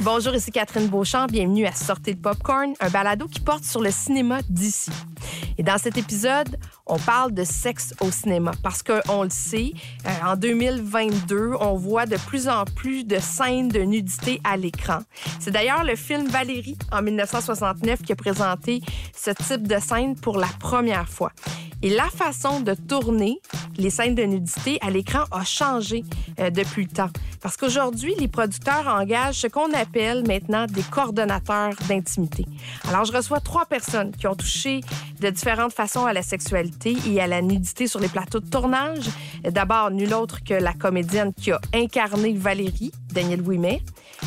Bonjour, ici Catherine Beauchamp. Bienvenue à Sortir le Popcorn, un balado qui porte sur le cinéma d'ici. Et dans cet épisode, on parle de sexe au cinéma parce qu'on le sait, euh, en 2022, on voit de plus en plus de scènes de nudité à l'écran. C'est d'ailleurs le film Valérie en 1969 qui a présenté ce type de scène pour la première fois. Et la façon de tourner les scènes de nudité à l'écran a changé euh, depuis le temps. Parce qu'aujourd'hui, les producteurs engagent ce qu'on appelle maintenant des coordonnateurs d'intimité. Alors, je reçois trois personnes qui ont touché de différentes façons à la sexualité et à la nudité sur les plateaux de tournage. D'abord, nul autre que la comédienne qui a incarné Valérie, Danielle Ouimet,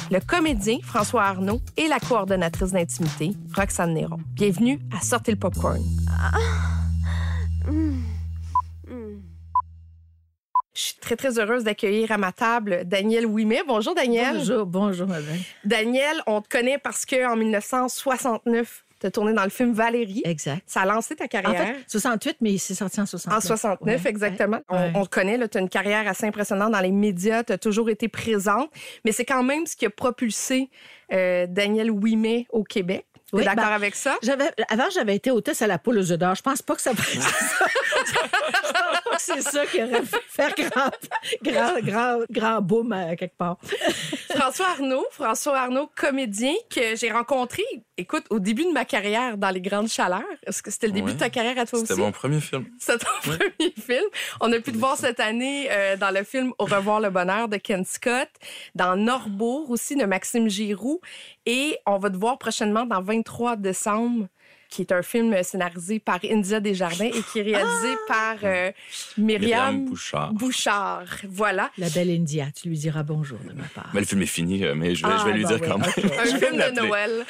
le comédien François Arnaud et la coordonnatrice d'intimité, Roxane Néron. Bienvenue à Sortez le popcorn. Je suis très, très heureuse d'accueillir à ma table Daniel Ouimet. Bonjour, Daniel. Bonjour, bonjour, madame. Daniel, on te connaît parce qu'en 1969, tu as tourné dans le film Valérie. Exact. Ça a lancé ta En carrière. fait, 68, mais c'est sorti en 69. En 69, Ouais. exactement. Ouais. On, on te connaît, tu as une carrière assez impressionnante dans les médias, tu as toujours été présente, mais c'est quand même ce qui a propulsé euh, Daniel Ouimet au Québec. Tu Oui, d'accord ben, avec ça? J'avais, avant, j'avais été hôtesse à la poule aux œufs d'or. Je pense pas que ça ça. C'est ça qui aurait fait faire grand, grand, grand, grand boom à quelque part. François Arnaud, François Arnaud, comédien que j'ai rencontré, écoute, au début de ma carrière dans les grandes chaleurs. Est-ce que c'était le début Ouais. de ta carrière à toi aussi? C'était mon premier film. C'est ton premier film. On a pu te voir cette année euh, dans le film Au revoir le bonheur de Ken Scott, dans Norbourg aussi de Maxime Giroux. Et on va te voir prochainement dans 23 décembre, qui est un film scénarisé par India Desjardins et qui est réalisé par euh, Myriam, Myriam Bouchard. Bouchard. Voilà. La belle India, tu lui diras bonjour de ma part. Mais le film est fini, euh, mais je vais, Ah, je vais lui bah dire oui, quand même. ok. Un film de. Noël.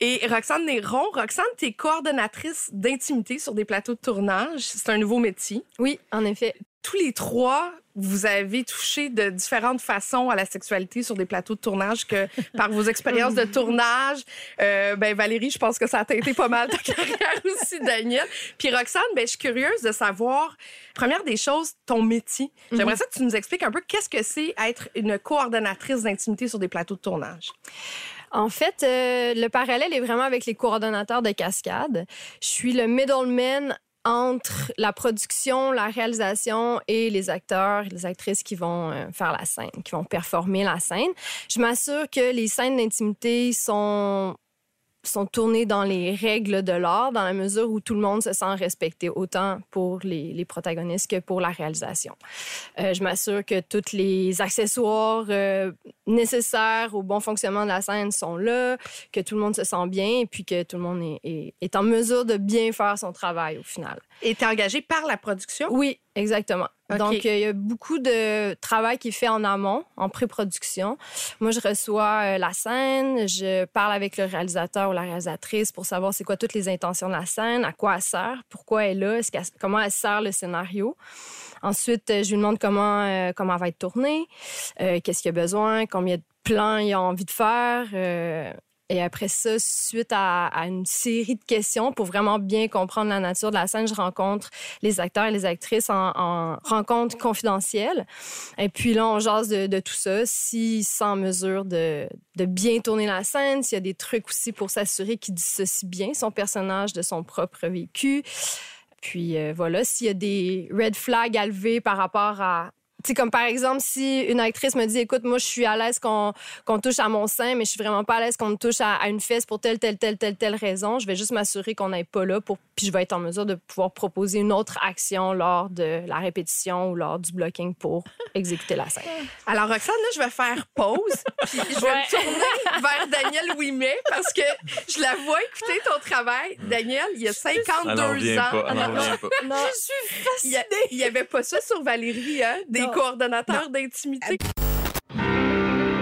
Et Roxane Néron, Roxane, tu es coordonnatrice d'intimité sur des plateaux de tournage. C'est un nouveau métier. Oui, en effet. Tous les trois, vous avez touché de différentes façons à la sexualité sur des plateaux de tournage que par vos expériences de tournage. Euh, ben Valérie, je pense que ça a teinté pas mal ta carrière aussi, Daniel. Puis Roxane, ben je suis curieuse de savoir, première des choses, ton métier. J'aimerais ça que tu nous expliques un peu qu'est-ce que c'est être une coordonnatrice d'intimité sur des plateaux de tournage. En fait, euh, le parallèle est vraiment avec les coordonnateurs de cascade. Je suis le middleman entre la production, la réalisation et les acteurs, les actrices qui vont euh, faire la scène, qui vont performer la scène. Je m'assure que les scènes d'intimité sont sont tournées dans les règles de l'art, dans la mesure où tout le monde se sent respecté, autant pour les, les protagonistes que pour la réalisation. Euh, je m'assure que tous les accessoires euh, nécessaires au bon fonctionnement de la scène sont là, que tout le monde se sent bien et puis que tout le monde est, est- est en mesure de bien faire son travail au final. Et tu es engagée par la production? Oui, exactement. Donc, euh, il y a beaucoup de travail qui est fait en amont, en pré-production. Moi, je reçois euh, la scène, je parle avec le réalisateur ou la réalisatrice pour savoir c'est quoi toutes les intentions de la scène, à quoi elle sert, pourquoi elle est là, comment elle sert le scénario. Ensuite, euh, je lui demande comment, euh, comment elle va être tournée, euh, qu'est-ce qu'il y a besoin, combien de plans il a envie de faire. Et après ça, suite à, une série de questions pour vraiment bien comprendre la nature de la scène, je rencontre les acteurs et les actrices en, en rencontre confidentielle. Et puis là, on jase de, tout ça. S'ils sont en mesure de, bien tourner la scène, s'il y a des trucs aussi pour s'assurer qu'il dissocie bien son personnage de son propre vécu. Puis euh, voilà, s'il y a des red flags à lever par rapport à sais, comme par exemple, si une actrice me dit, écoute, moi, je suis à l'aise qu'on qu'on touche à mon sein, mais je suis vraiment pas à l'aise qu'on me touche à, à une fesse pour telle, telle, telle, telle, telle raison, je vais juste m'assurer qu'on n'est pas là pour, puis je vais être en mesure de pouvoir proposer une autre action lors de la répétition ou lors du blocking pour exécuter la scène. Alors, Roxane, là, je vais faire pause. puis je vais Ouais. me tourner vers Daniel Ouimet parce que je la vois écouter ton travail. Daniel, il y a 52 Elle en revient ans. pas. Revient pas. Non, Il n'y avait pas ça sur Valérie, hein? Des Non. Coordonnateurs d'intimité.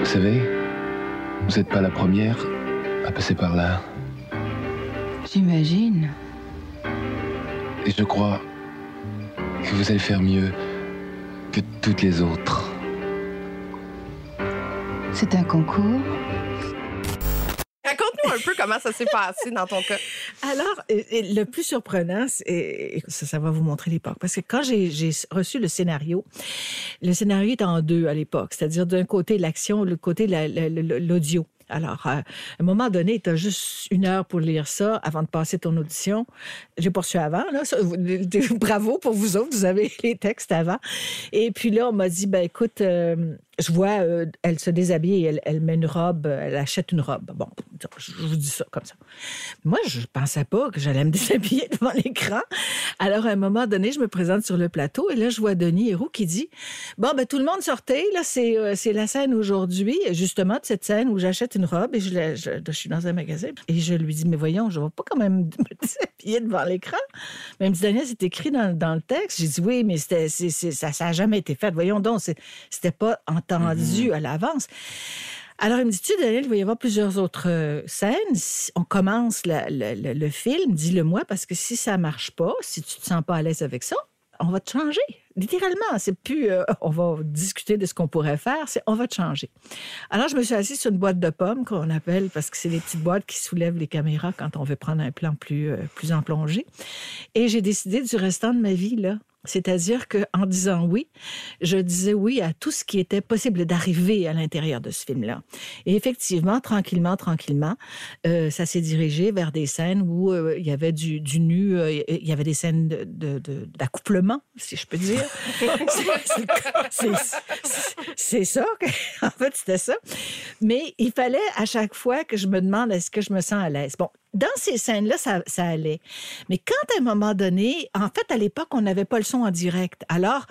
Vous savez, vous n'êtes pas la première à passer par là. J'imagine. Et je crois que vous allez faire mieux que toutes les autres. C'est un concours. Raconte-nous un peu comment ça s'est passé dans ton cas. Alors, le plus surprenant, et ça, ça va vous montrer l'époque, parce que quand j'ai reçu le scénario, le scénario est en deux à l'époque, c'est-à-dire d'un côté l'action, de l'autre côté la- la- la- l'audio. Alors, euh, à un moment donné, tu as juste une heure pour lire ça avant de passer ton audition. J'ai poursuivi avant. Là. Bravo pour vous autres, vous avez les textes avant. Et puis là, on m'a dit, ben écoute, euh, je vois, euh, elle se déshabille, et elle, elle met une robe, elle achète une robe. Bon, je vous dis ça comme ça. Moi, je pensais pas que j'allais me déshabiller devant l'écran. Alors, à un moment donné, je me présente sur le plateau et là, je vois Denis Héroux qui dit Bon, ben tout le monde sortait. Là, c'est euh, c'est la scène aujourd'hui, justement, de cette scène où j'achète une robe et je, je, je suis dans un magasin. Et je lui dis Mais voyons, je ne vais pas quand même me déshabiller devant l'écran. Mais il me dit Daniel, c'est écrit dans, dans le texte. J'ai dit Oui, mais c'était- c'est- c'est- ça n'a jamais été fait. Voyons donc, c'est- c'était pas entendu à l'avance. Alors, il me dit, tu Daniel, il va y avoir plusieurs autres euh, scènes. On commence la- la- la- le film, dis-le moi, parce que si ça marche pas, si tu te sens pas à l'aise avec ça, on va te changer. Littéralement, c'est plus euh, on va discuter de ce qu'on pourrait faire, c'est on va te changer. Alors, je me suis assise sur une boîte de pommes qu'on appelle, parce que c'est les petites boîtes qui soulèvent les caméras quand on veut prendre un plan plus, euh, plus en plongée. Et j'ai décidé du restant de ma vie, là. C'est-à-dire qu'en disant oui, je disais oui à tout ce qui était possible d'arriver à l'intérieur de ce film-là. Et effectivement, tranquillement, tranquillement, euh, ça s'est dirigé vers des scènes où il y avait du, nu, il y avait des scènes d'accouplement, si je peux dire. C'est- ça. En fait, c'était ça. Mais il fallait à chaque fois que je me demande est-ce que je me sens à l'aise? Bon, dans ces scènes-là, ça, ça allait. Mais quand à un moment donné, en fait, à l'époque, on n'avait pas le son en direct. Alors,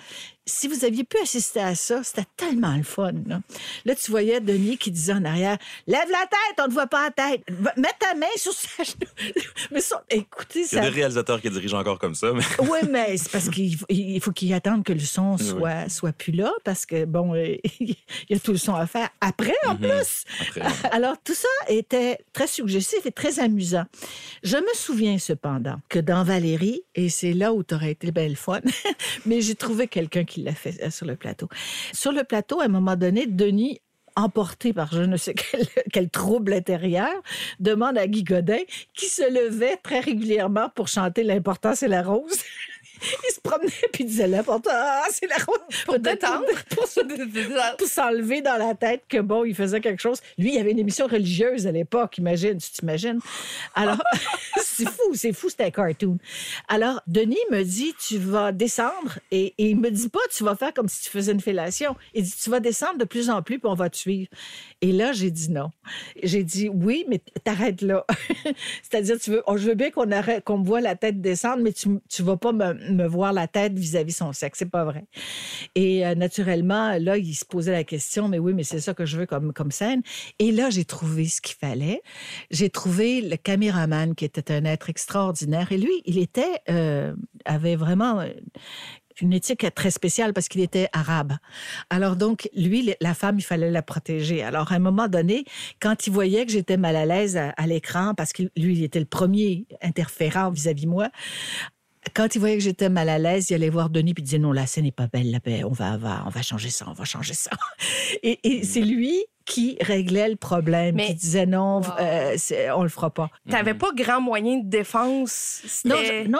si vous aviez pu assister à ça, c'était tellement le fun. Là, Là, tu voyais Denis qui disait en arrière Lève la tête, on ne voit pas la tête. Mets ta main sur sa genou. Mais ça, écoutez, Il y a ça. des réalisateurs qui dirigent encore comme ça, mais Oui, mais c'est parce qu'il faut, il faut qu'ils attendent que le son soit, soit plus là, parce que, bon, euh, il y a tout le son à faire après, en plus. après, ouais. Alors, tout ça était très suggestif et très amusant. Je me souviens cependant que dans Valérie, et c'est là où tu aurais été belle fun, mais j'ai trouvé quelqu'un qui l'a fait euh, sur le plateau. Sur le plateau, à un moment donné, Denis emporté par je ne sais quel, quel trouble intérieur, demande à Guy Godin, qui se levait très régulièrement pour chanter L'important, c'est la rose. Il se promenait puis il disait L'important, c'est la rose. Pour détendre. Pour, se- pour s'enlever dans la tête que bon, il faisait quelque chose. Lui, il avait une émission religieuse à l'époque, imagine, tu t'imagines. Alors, c'est fou, c'est fou, c'était un cartoon. Alors, Denis me dit, tu vas descendre, et, et il me dit pas, tu vas faire comme si tu faisais une fellation. Il dit, tu vas descendre de plus en plus, puis on va te suivre. Et là, j'ai dit non. J'ai dit oui, mais t'arrêtes là. C'est-à-dire, tu veux, oh, je veux bien qu'on arrête, qu'on me voit la tête descendre, mais tu, tu vas pas me, me voir la tête vis-à-vis son sexe. C'est pas vrai. Et euh, naturellement, là, il se posait la question, mais oui, mais c'est ça que je veux comme, scène. Et là, j'ai trouvé ce qu'il fallait. J'ai trouvé le caméraman qui était un être extraordinaire. Et lui, il était, euh, avait vraiment une éthique très spéciale parce qu'il était arabe. Alors donc, lui, la femme, il fallait la protéger. Alors, à un moment donné, quand il voyait que j'étais mal à l'aise à, l'écran, parce que lui, il était le premier interférent vis-à-vis moi, quand il voyait que j'étais mal à l'aise, il allait voir Denis puis il disait non, la scène n'est pas belle, la paix. On va, on va, on va changer ça, on va changer ça. Et, et c'est lui qui réglait le problème, Mais- qui disait non, Wow. euh, on le fera pas. T'avais pas grand moyen de défense? Non,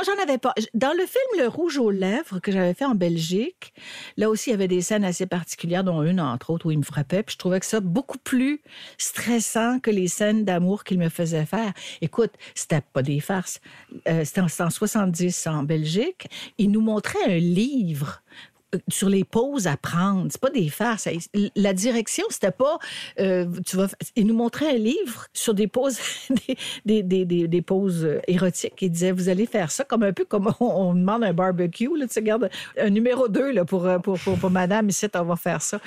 j'en avais pas. Dans le film Le Rouge aux lèvres que j'avais fait en Belgique, là aussi, il y avait des scènes assez particulières, dont une, entre autres, où il me frappait. Puis je trouvais que ça beaucoup plus stressant que les scènes d'amour qu'il me faisait faire. Écoute, c'était pas des farces. Euh, c'était en, en 70 en Belgique. Il nous montrait un livre sur les pauses à prendre. C'est pas des farces. La direction, c'était pas. euh, tu vas, il nous montrait un livre sur des pauses, des, des, des, des, euh, érotiques. Il disait, vous allez faire ça comme un peu comme on, demande un barbecue. Là, tu sais, regarde, un numéro 2 là, pour, euh, pour, pour, pour madame, ici, on va faire ça.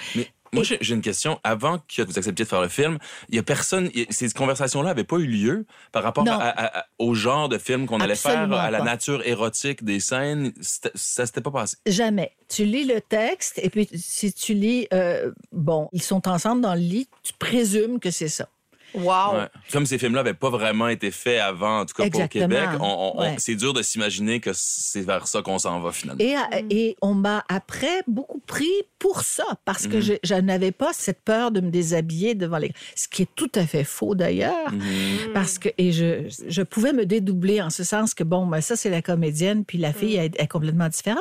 Moi, j'ai une question. Avant que vous acceptiez de faire le film, il y a personne. y- Ces conversations-là n'avaient pas eu lieu par rapport à- à- au genre de film qu'on allait faire, à la nature érotique des scènes. Ça s'était pas passé. Jamais. Tu lis le texte et puis si tu lis, euh, bon, ils sont ensemble dans le lit, tu présumes que c'est ça. Wow. Ouais. Comme ces films-là n'avaient pas vraiment été faits avant, en tout cas Exactement. pour Québec, on- on- on- Ouais. c'est dur de s'imaginer que c'est vers ça qu'on s'en va finalement. Et, euh, et on m'a après beaucoup pris pour ça, parce que Mhm. je, je n'avais pas cette peur de me déshabiller devant les... Ce qui est tout à fait faux d'ailleurs. Mhm. Parce que, et je, je pouvais me dédoubler en ce sens que, bon, ben, ça, c'est la comédienne, puis la fille elle, est complètement différente.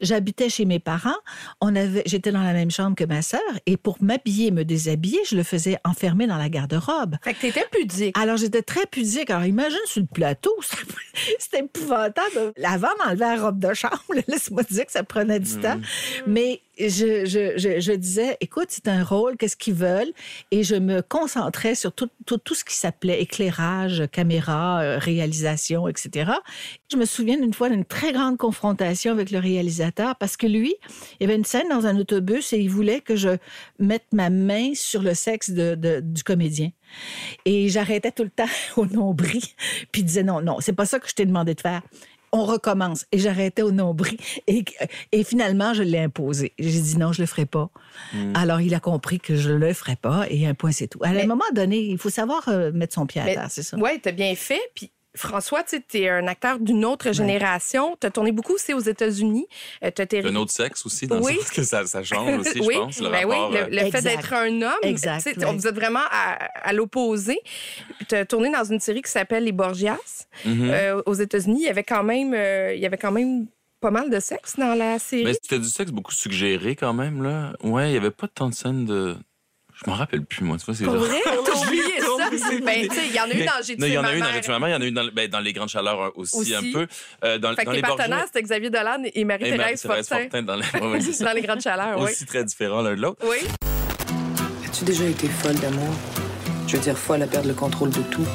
J'habitais chez mes parents, on avait, j'étais dans la même chambre que ma sœur, et pour m'habiller, me déshabiller, je le faisais enfermer dans la garde-robe. Fait que t'étais pudique. Alors, j'étais très pudique. Alors, imagine sur le plateau, c'était- épouvantable. Avant d'enlever la robe de chambre, laisse-moi te dire que ça prenait du temps. Mais je, disais, écoute, c'est un rôle, qu'est-ce qu'ils veulent? Et je me concentrais sur tout, tout, ce qui s'appelait éclairage, caméra, euh, réalisation, etc. Je me souviens d'une fois d'une très grande confrontation avec le réalisateur parce que lui, il y avait une scène dans un autobus et il voulait que je mette ma main sur le sexe du comédien. Et j'arrêtais tout le temps au nombril. Puis il disait non, non, c'est pas ça que je t'ai demandé de faire. On recommence. Et j'arrêtais au nombril. Et, et finalement, je l'ai imposé. J'ai dit non, je le ferai pas. Alors, il a compris que je le ferai pas. Et un point, c'est tout. À Mais- un moment donné, il faut savoir euh, mettre son pied à Mais- terre, c'est ça. Oui, t'as bien fait. Puis François, tu es un acteur d'une autre génération. T'as tourné beaucoup aussi aux États-Unis. Euh, t'as été- Un autre sexe aussi, dans Oui. le sens que ça, ça change aussi, oui, je pense, le ben rapport. oui, euh, le, le fait d'être un homme. Exact, tu. Vous êtes vraiment à, à l'opposé. Tu as tourné dans une série qui s'appelle Les Borgias mhm. euh, aux États-Unis. Il y avait quand même, euh, il y avait quand même pas mal de sexe dans la série. Mais c'était du sexe beaucoup suggéré quand même, là. Ouais, il n'y avait pas tant de scènes de. Je m'en rappelle plus, moi. Tu vois, c'est vrai, Ben, tu il y en a eu dans J'ai tué il y en ma a eu dans. J'ai tué il y en a eu dans, ben, dans Les Grandes Chaleurs euh, aussi, Aussi. un peu. Euh, dans, Fait dans que les partenaires, c'était Xavier Dolan et et Marie-Thérèse Marie-Thérèse Fortin. Fortin dans les, ouais, ouais. Dans les grandes chaleurs, oui. Aussi très différents l'un de l'autre. Oui. As-tu déjà été folle d'amour? Je veux dire folle à perdre le contrôle de tout.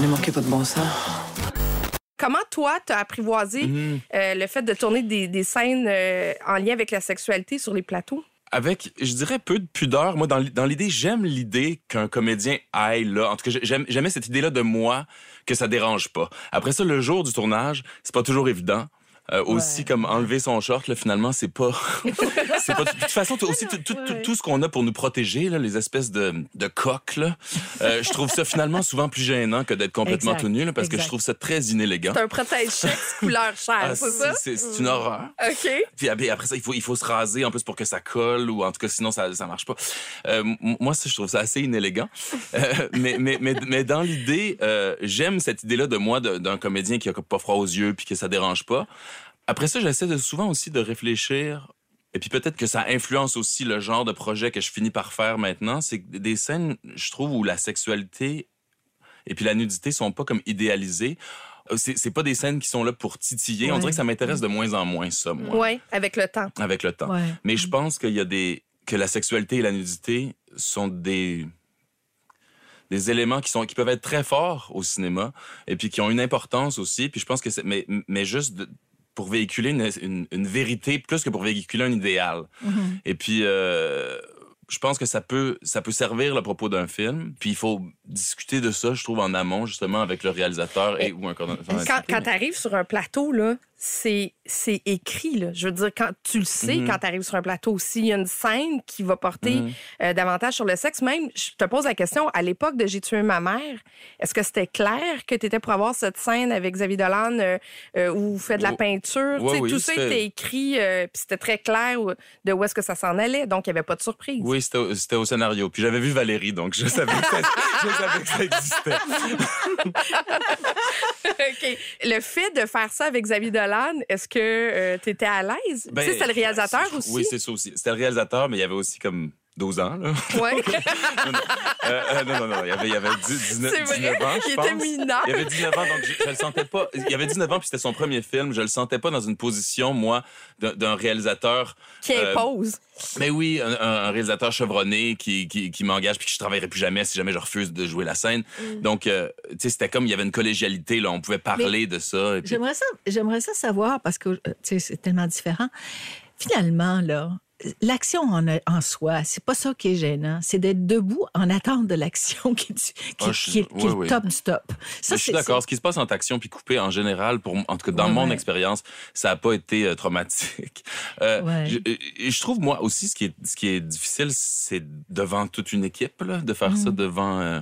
Ne manquez pas de bon sens. Comment toi, t'as apprivoisé Mhm. euh, le fait de tourner des, des scènes euh, en lien avec la sexualité sur les plateaux? Avec, je dirais, peu de pudeur. Moi, dans, l'idée, j'aime l'idée qu'un comédien aille là. En tout cas, j'aimais cette idée-là de moi, que ça dérange pas. Après ça, le jour du tournage, c'est pas toujours évident. Euh, Aussi, comme enlever son short, là, finalement, c'est pas. c'est pas. De toute façon, tout- aussi, tout, tout, tout- tout ce qu'on a pour nous protéger, là, les espèces de, de coques, là, euh, je trouve ça finalement souvent plus gênant que d'être complètement Exact, tout nu, là, parce que je trouve ça très inélégant. C'est un protège-sexe couleur chair, Ah, c'est ça? c'est une horreur. OK. Puis après après ça, il faut, il faut se raser en plus pour que ça colle ou en tout cas sinon ça ça marche pas. Euh, moi, ça, je trouve ça assez inélégant. Mais, mais, mais, mais dans l'idée, j'aime cette idée-là de moi, d'un comédien qui a pas froid aux yeux puis que ça dérange pas. Après ça, j'essaie souvent aussi de réfléchir. Et puis peut-être que ça influence aussi le genre de projet que je finis par faire maintenant. C'est des scènes, je trouve, où la sexualité et puis la nudité sont pas comme idéalisées. Euh, C'est pas des scènes qui sont là pour titiller. On dirait que ça m'intéresse de moins en moins, ça, moi Oui, avec le temps. avec le temps. Ouais. Mais je pense qu'il y a des que la sexualité et la nudité sont des des éléments qui sont qui peuvent être très forts au cinéma et puis qui ont une importance aussi. Puis je pense que c'est mais mais juste de- pour véhiculer une, une, une vérité plus que pour véhiculer un idéal. Mhm. Et puis euh, je pense que ça peut ça peut servir le propos d'un film. Puis il faut discuter de ça, je trouve, en amont justement avec le réalisateur et, ou un coordonnateur. Quand, quand tu arrives sur un plateau, là, c'est, écrit. Là. Je veux dire, quand tu le sais, Mhm. quand tu arrives sur un plateau, s'il y a une scène qui va porter Mhm. euh, davantage sur le sexe, même, je te pose la question, à l'époque de J'ai tué ma mère, est-ce que c'était clair que tu étais pour avoir cette scène avec Xavier Dolan euh, euh, où vous faites de la Oh. peinture? Ouais, oui, tout ça était écrit, euh, puis c'était très clair de où est-ce que ça s'en allait, donc il n'y avait pas de surprise. Oui, c'était au, c'était au scénario. Puis j'avais vu Valérie, donc je savais que ça, je savais que ça existait. OK. Le fait de faire ça avec Xavier Dolan, est-ce que tu étais à l'aise? Ben, tu sais, c'est le réalisateur aussi. Oui, c'est ça aussi. C'était le réalisateur, mais il y avait aussi comme 12 ans. Là. Ouais. non, non. Euh, euh, non, non, non. Il y avait, il y avait 10, 19, C'est vrai, 19 ans, je il était mineur. Il y avait 19 ans, donc je, je le sentais pas. Il y avait 19 ans, puis c'était son premier film. Je le sentais pas dans une position, moi, d'un réalisateur. Qui euh, impose. mais oui, un, réalisateur chevronné qui, qui, qui m'engage puis que je travaillerai plus jamais si jamais je refuse de jouer la scène. Mm. Donc, euh, tu sais, c'était comme il y avait une collégialité, là. On pouvait parler de ça. puis- J'aimerais ça, j'aimerais ça savoir parce que tu sais, c'est tellement différent. Finalement, là, l'action en, en soi, c'est pas ça qui est gênant. C'est d'être debout en attente de l'action qui, qui, Ah, je- qui est, qui est oui, le oui. top du top. Ça, je suis c'est- d'accord. Ce qui se passe en action puis coupé, en général, pour, en tout cas dans Ouais, mon ouais. expérience, ça n'a pas été euh, traumatique. Euh, Ouais. je, euh, je trouve, moi aussi, ce qui est, ce qui est difficile, c'est devant toute une équipe, là, de faire ça Mm. devant, euh,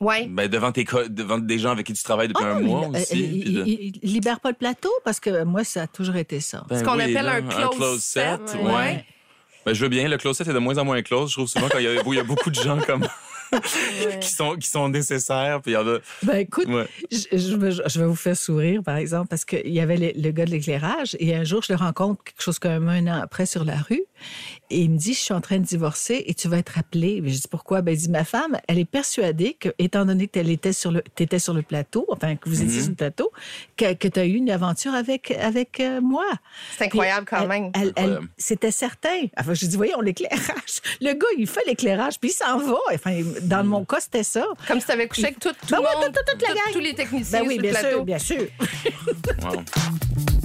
Ouais. ben, devant, tes, co- devant des gens avec qui tu travailles depuis Ah, un mois il- euh, aussi. il, puis de- il- libère pas le plateau parce que moi, ça a toujours été ça. Ben Ce qu'on oui, appelle là, un close set, ouais. ouais. Ben, je veux bien, le close set est de moins en moins close. Je trouve souvent qu'il y, a- il y a beaucoup de gens comme Ouais. qui sont qui sont nécessaires. Puis y en a. Ben écoute, Ouais. je, je vais- je vais vous faire sourire, par exemple, parce qu'il y avait le, le gars de l'éclairage et un jour, je le rencontre quelque chose comme un an après sur la rue et il me dit, je suis en train de divorcer et tu vas être appelé. Je dis, pourquoi? Ben, il dit, ma femme, elle est persuadée que, étant donné que tu étais sur le, t'étais sur le plateau, enfin, que vous étiez Mhm. sur le plateau, que, que tu as eu une aventure avec, avec euh, moi. C'est incroyable Puis quand elle- même. elle-. C'était certain. Enfin, je dis, voyons, l'éclairage. Le gars, il fait l'éclairage, puis il s'en va. Enfin, dans mon cas, c'était ça. Comme si tu avais couché avec tout, tout Ben le oui, monde, toute- toute la tout- gang. tous les techniciens Ben oui, sur bien le plateau. sûr, bien sûr. Wow.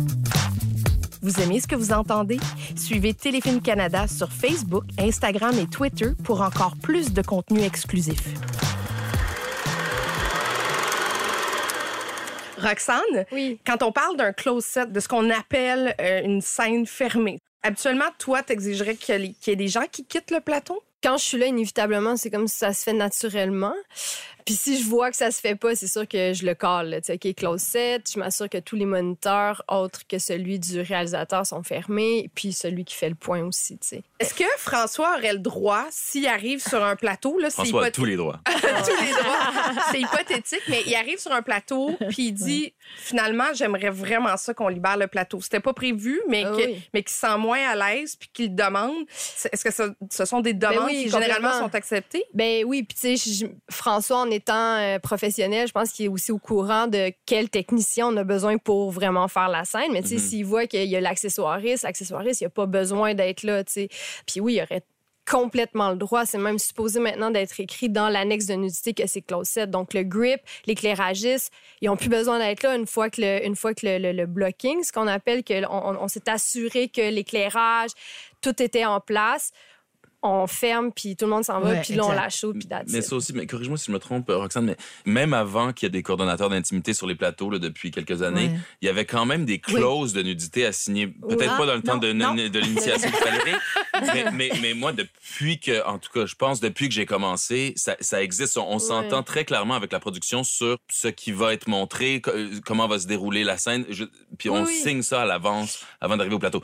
Vous aimez ce que vous entendez? Suivez Téléfilm Canada sur Facebook, Instagram et Twitter pour encore plus de contenu exclusif. Roxane, Oui. quand on parle d'un close set, de ce qu'on appelle euh, une scène fermée, habituellement, toi, t'exigerais qu'il y, y ait des gens qui quittent le plateau? Quand je suis là, inévitablement, c'est comme si ça se fait naturellement. Puis si je vois que ça se fait pas, c'est sûr que je le cale. là. Tu sais, OK, close set, je m'assure que tous les moniteurs autres que celui du réalisateur sont fermés, puis celui qui fait le point aussi, tu sais. Est-ce que François aurait le droit, s'il arrive sur un plateau, là, c'est François a hypothétique- tous les droits. tous les droits. C'est hypothétique, mais il arrive sur un plateau, puis il dit finalement, j'aimerais vraiment ça qu'on libère le plateau. C'était pas prévu, mais Ah que- oui. mais qu'il se sent moins à l'aise, puis qu'il demande. Est-ce que ce, ce sont des demandes Ben oui, qui généralement sont acceptées? Ben oui, puis tu sais, François, en étant euh, professionnel, je pense qu'il est aussi au courant de quel technicien on a besoin pour vraiment faire la scène. Mais tu sais, Mhm. s'il voit qu'il y a l'accessoiriste, l'accessoiriste, il n'y a pas besoin d'être là, tu sais. Puis oui, il aurait complètement le droit. C'est même supposé maintenant d'être écrit dans l'annexe de nudité que c'est close set. Donc, le grip, l'éclairagiste, ils n'ont plus besoin d'être là une fois que le, une fois que le, le- le blocking, ce qu'on appelle, que on, on- on s'est assuré que l'éclairage, tout était en place. On ferme, puis tout le monde s'en va, Ouais, puis là, on lâche au, puis Mais it. ça aussi, mais corrige-moi si je me trompe, euh, Roxane, mais même avant qu'il y ait des coordonnateurs d'intimité sur les plateaux là, depuis quelques années, Ouais. il y avait quand même des clauses de nudité à signer. Peut-être Ah, pas dans le temps non, de, l'initiation de Valérie, mais, mais, mais moi, depuis que, en tout cas, je pense depuis que j'ai commencé, ça, ça existe. On, on s'entend très clairement avec la production sur ce qui va être montré, euh, comment va se dérouler la scène, Je- puis on oui. signe ça à l'avance avant d'arriver au plateau.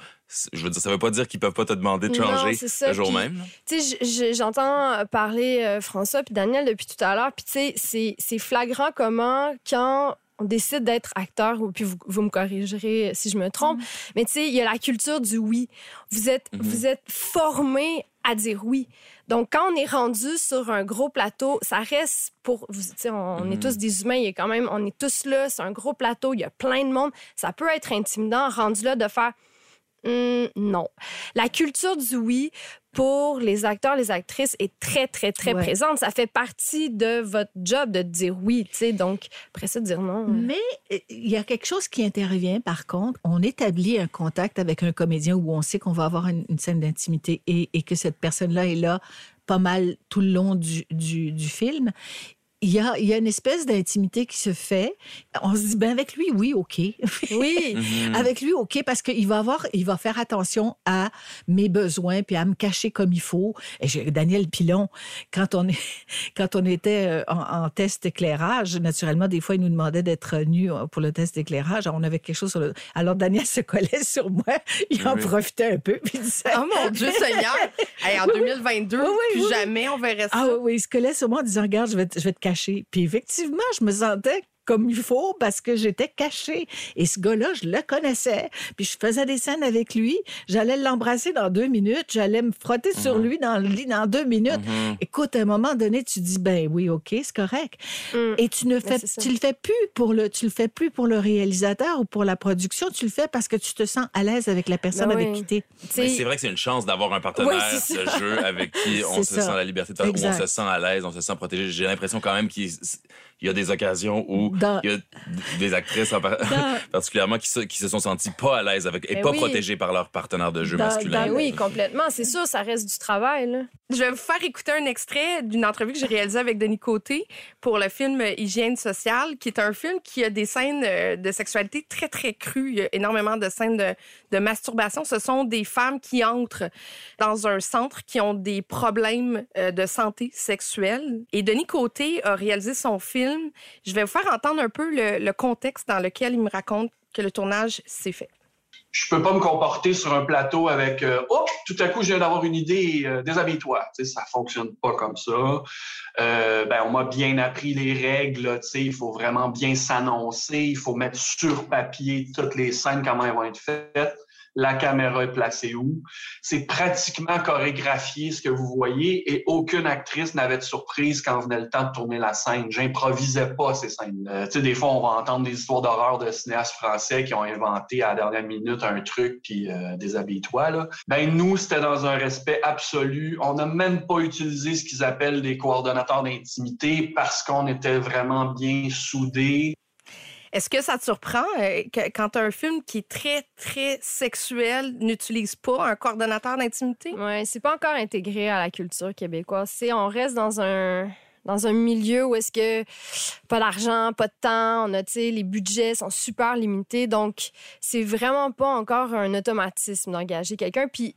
Je veux dire, ça veut pas dire qu'ils peuvent pas te demander de Non, changer ça, le jour même. Tu sais, je- je- j'entends parler euh, François puis Daniel depuis tout à l'heure, puis tu sais, c'est- c'est flagrant comment, quand on décide d'être acteur, ou puis vous, vous me corrigerez si je me trompe, mais tu sais, il y a la culture du oui. Vous êtes, Mhm. vous êtes formé à dire oui. Donc, quand on est rendu sur un gros plateau, ça reste pour... vous- Tu sais, on, on est Mhm. tous des humains, il y a quand même... On est tous là, c'est un gros plateau, il y a plein de monde. Ça peut être intimidant, rendu là, de faire... Hum, non. La culture du oui pour les acteurs, les actrices est très, très, très Ouais. présente. Ça fait partie de votre job de dire oui, tu sais. Donc, après ça, de dire non. Mais euh, il y a quelque chose qui intervient, par contre. On établit un contact avec un comédien où on sait qu'on va avoir une, une scène d'intimité et, et que cette personne-là est là pas mal tout le long du, du, du film. Il y, a, il y a une espèce d'intimité qui se fait. On se dit, ben avec lui, oui, OK. Oui. Mhm. Avec lui, OK, parce qu'il va avoir, il va faire attention à mes besoins puis à me cacher comme il faut. Et Daniel Pilon, quand on, est, quand on était euh, en, en test éclairage, naturellement, des fois, il nous demandait d'être nus euh, pour le test d'éclairage. On avait quelque chose sur le. Alors, Daniel se collait sur moi. Il en Oui. profitait un peu. Puis il disait, Oh mon Dieu Seigneur! Hey, en Oui, oui. 2022, Oui, oui, plus jamais on verrait ça. Ah oui, oui, il se collait sur moi en disant Regarde, je vais, te- je vais te Puis effectivement, je me sentais comme il faut parce que j'étais cachée. Et ce gars-là, je le connaissais. Puis je faisais des scènes avec lui. J'allais l'embrasser dans deux minutes. J'allais me frotter sur lui dans le lit dans deux minutes. Mhm. Écoute, à un moment donné, tu dis ben oui, ok, c'est correct. Hum. Et tu ne fais, c'est ça. tu le fais plus pour le, tu le fais plus pour le réalisateur ou pour la production. Tu le fais parce que tu te sens à l'aise avec la personne Ben avec oui. qui t'es. Tu Mais c'est vrai que c'est une chance d'avoir un partenaire de ça. jeu avec qui on se ça. sent la liberté, de faire- où on se sent à l'aise, on se sent protégé. J'ai l'impression quand même qu'il il y a des occasions où Dans- il y a des actrices en par- Dans- particulièrement qui se, qui se sont senties pas à l'aise avec et Ben pas oui. protégées par leur partenaire de jeu Dans- masculin. Ben oui, complètement. C'est sûr, ça reste du travail. Là. Je vais vous faire écouter un extrait d'une entrevue que j'ai réalisée avec Denis Côté pour le film Hygiène sociale, qui est un film qui a des scènes euh, de sexualité très, très crues. Il y a énormément de scènes de, de masturbation. Ce sont des femmes qui entrent dans un centre qui ont des problèmes euh, de santé sexuelle. Et Denis Côté a réalisé son film. Je vais vous faire entendre un peu le, contexte dans lequel il me raconte que le tournage s'est fait. je peux pas me comporter sur un plateau avec euh, tout à coup je viens d'avoir une idée euh, déshabille-toi. Ça fonctionne pas comme ça. Euh, ben on m'a bien appris les règles il faut vraiment bien s'annoncer il faut mettre sur papier toutes les scènes comment elles vont être faites la caméra est placée où? C'est pratiquement chorégraphié ce que vous voyez et aucune actrice n'avait de surprise quand venait le temps de tourner la scène j'improvisais pas ces scènes là tu sais des fois on va entendre des histoires d'horreur de cinéastes français qui ont inventé à la dernière minute un truc puis euh, déshabille-toi là. Ben nous c'était dans un respect absolu. On n'a même pas utilisé ce qu'ils appellent des coordonnateurs d'intimité parce qu'on était vraiment bien soudés. Est-ce que ça te surprend euh, que, quand un film qui est très, très sexuel n'utilise pas un coordonnateur d'intimité? Ouais, c'est pas encore intégré à la culture québécoise. On reste dans un dans un milieu où est-ce que pas d'argent, pas de temps, on a les budgets sont super limités donc c'est vraiment pas encore un automatisme d'engager quelqu'un puis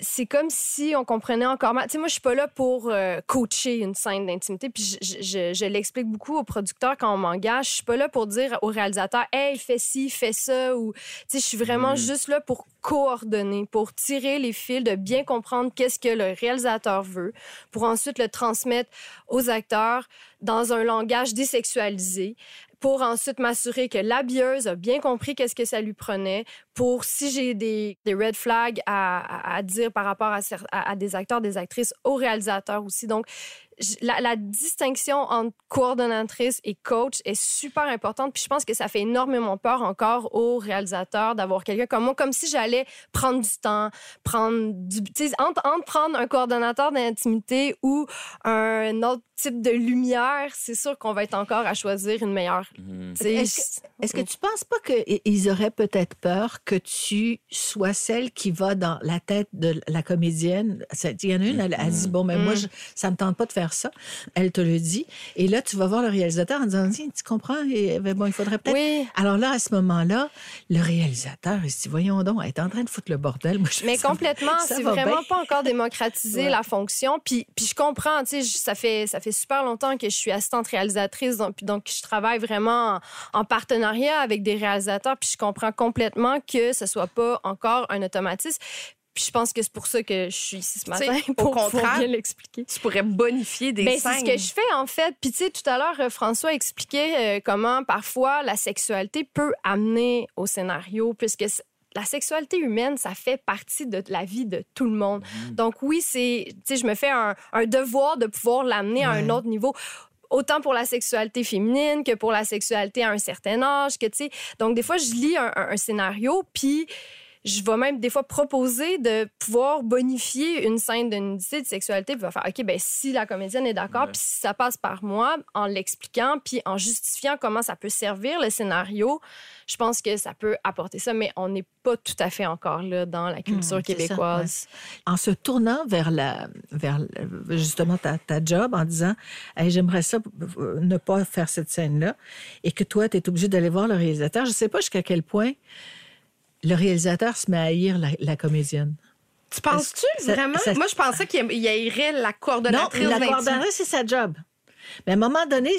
c'est comme si on comprenait encore mal. Tu sais, moi, je suis pas là pour euh, coacher une scène d'intimité. Puis je, je- je- je l'explique beaucoup aux producteurs quand on m'engage. Je suis pas là pour dire au réalisateur, hey, fais ci, fais ça. Ou, tu sais, je suis vraiment juste là pour coordonner, pour tirer les fils, de bien comprendre qu'est-ce que le réalisateur veut, pour ensuite le transmettre aux acteurs dans un langage désexualisé pour ensuite m'assurer que l'habilleuse a bien compris qu'est-ce que ça lui prenait, pour si j'ai des, des red flags à, à- à dire par rapport à, cer- à- à des acteurs, des actrices, aux réalisateurs aussi. Donc, la, la distinction entre coordonnatrice et coach est super importante. Puis je pense que ça fait énormément peur encore aux réalisateurs d'avoir quelqu'un comme moi, comme si j'allais prendre du temps, prendre du... Tu sais, entre, entre prendre un coordonnateur d'intimité ou un autre type de lumière, c'est sûr qu'on va être encore à choisir une meilleure. Mhm. Sais, Est-ce Est-ce que tu penses pas qu'ils auraient peut-être peur que tu sois celle qui va dans la tête de la comédienne? Il y en a une, elle, elle dit, bon, mais moi, Mm. je, ça me tente pas de faire ça. Elle te le dit. Et là, tu vas voir le réalisateur en disant, Tiens, tu comprends? Et, ben, bon, il faudrait peut-être... Oui, Alors là, à ce moment-là, le réalisateur, il se dit, voyons donc, elle est en train de foutre le bordel. Moi, je- Mais complètement, c'est vraiment bien. pas encore démocratisé Ouais. la fonction. Puis, puis je comprends, tu sais, ça fait ça fait super longtemps que je suis assistante réalisatrice, donc, donc je travaille vraiment en, en partenariat avec des réalisateurs. Puis je comprends complètement que ce soit pas encore un automatisme. Puis je pense que c'est pour ça que je suis ici ce matin au pour pouvoir l'expliquer. Tu pourrais bonifier des Ben, scènes. c'est ce que je fais, en fait. Puis, tu sais, tout à l'heure, euh, François expliquait euh, comment parfois la sexualité peut amener au scénario, puisque la sexualité humaine, ça fait partie de la vie de tout le monde. Donc, oui, c'est, tu sais, je me fais un, un devoir de pouvoir l'amener à un autre niveau. Autant pour la sexualité féminine que pour la sexualité à un certain âge, que tu sais. Donc, des fois, je lis un, scénario, puis je vais même des fois proposer de pouvoir bonifier une scène de nudité, de sexualité, puis va faire, OK, ben si la comédienne est d'accord, Ouais. puis si ça passe par moi, en l'expliquant, puis en justifiant comment ça peut servir le scénario, je pense que ça peut apporter ça, mais on n'est pas tout à fait encore là dans la culture ça, québécoise. en se tournant vers la vers justement ta, ta job en disant Hey, j'aimerais ça ne pas faire cette scène là et que toi tu es obligé d'aller voir le réalisateur je sais pas jusqu'à quel point le réalisateur se met à haïr la, la comédienne Tu penses-tu vraiment? ça- Moi, je pensais qu'il irait la non coordonnatrice la d'intimité. coordonnatrice c'est sa job mais à un moment donné,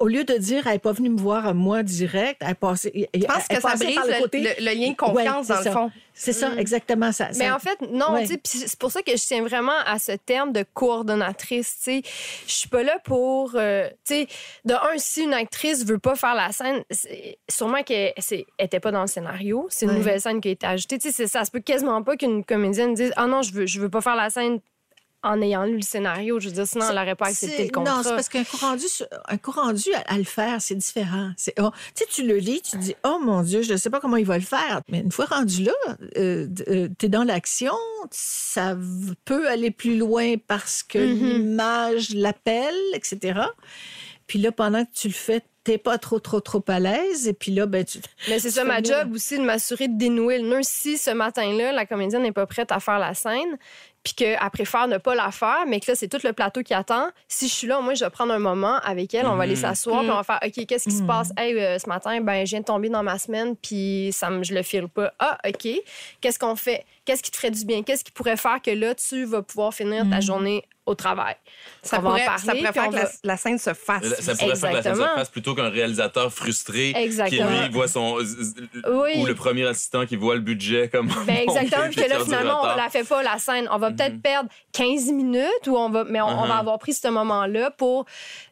au lieu de dire, elle n'est pas venue me voir à moi direct, elle passée. Je pense que ça brise le, le- le lien de confiance Ouais, dans le fond? C'est ça, exactement ça. Mais ça- en fait, non, Ouais. c'est pour ça que je tiens vraiment à ce terme de coordonnatrice. Je suis pas là pour, euh, de un, si une actrice veut pas faire la scène, sûrement qu'elle c'est- elle était pas dans le scénario, c'est une Ouais. nouvelle scène qui a été ajoutée, ça se peut quasiment pas qu'une comédienne dise, ah non, je veux, je veux pas faire la scène en ayant lu le scénario, je veux dire, sinon elle n'aurait pas accepté C'est- le contrat. Non, c'est parce qu'un cours rendu, un cours rendu à, à le faire, c'est différent. C'est, oh, tu sais, tu le lis, tu te dis, oh mon Dieu, je ne sais pas comment il va le faire. Mais une fois rendu là, euh, tu es dans l'action, ça peut aller plus loin parce que Mhm. l'image l'appelle, etc. Puis là, pendant que tu le fais, t'es pas trop, trop, trop à l'aise. Et puis là, ben, tu. Mais c'est ça ma job aussi, de m'assurer de dénouer le nœud. Si ce matin-là, la comédienne n'est pas prête à faire la scène, puis qu'elle préfère ne pas la faire, mais que là, c'est tout le plateau qui attend, si je suis là, moi, je vais prendre un moment avec elle, on va aller Mhm. s'asseoir, puis on va faire OK, qu'est-ce qui se Mhm. passe? Hey, euh, ce matin, ben, je viens de tomber dans ma semaine, puis ça me, je le file pas. Ah, OK. Qu'est-ce qu'on fait? Qu'est-ce qui te ferait du bien? Qu'est-ce qui pourrait faire que là, tu vas pouvoir finir ta Mhm. journée au travail? Ça On va en pourrait, parler, ça pourrait puis faire on que la, va- la scène se fasse. Ça pourrait faire que la scène se fasse plutôt qu'un réalisateur frustré qui, Exactement. lui, voit son... Oui. Ou le premier assistant qui voit le budget comme... Ben exactement, puis que là, finalement, on retard. la fait pas, la scène. On va peut-être perdre 15 minutes, ou on va, mais on, on va Mhm. avoir pris ce moment-là pour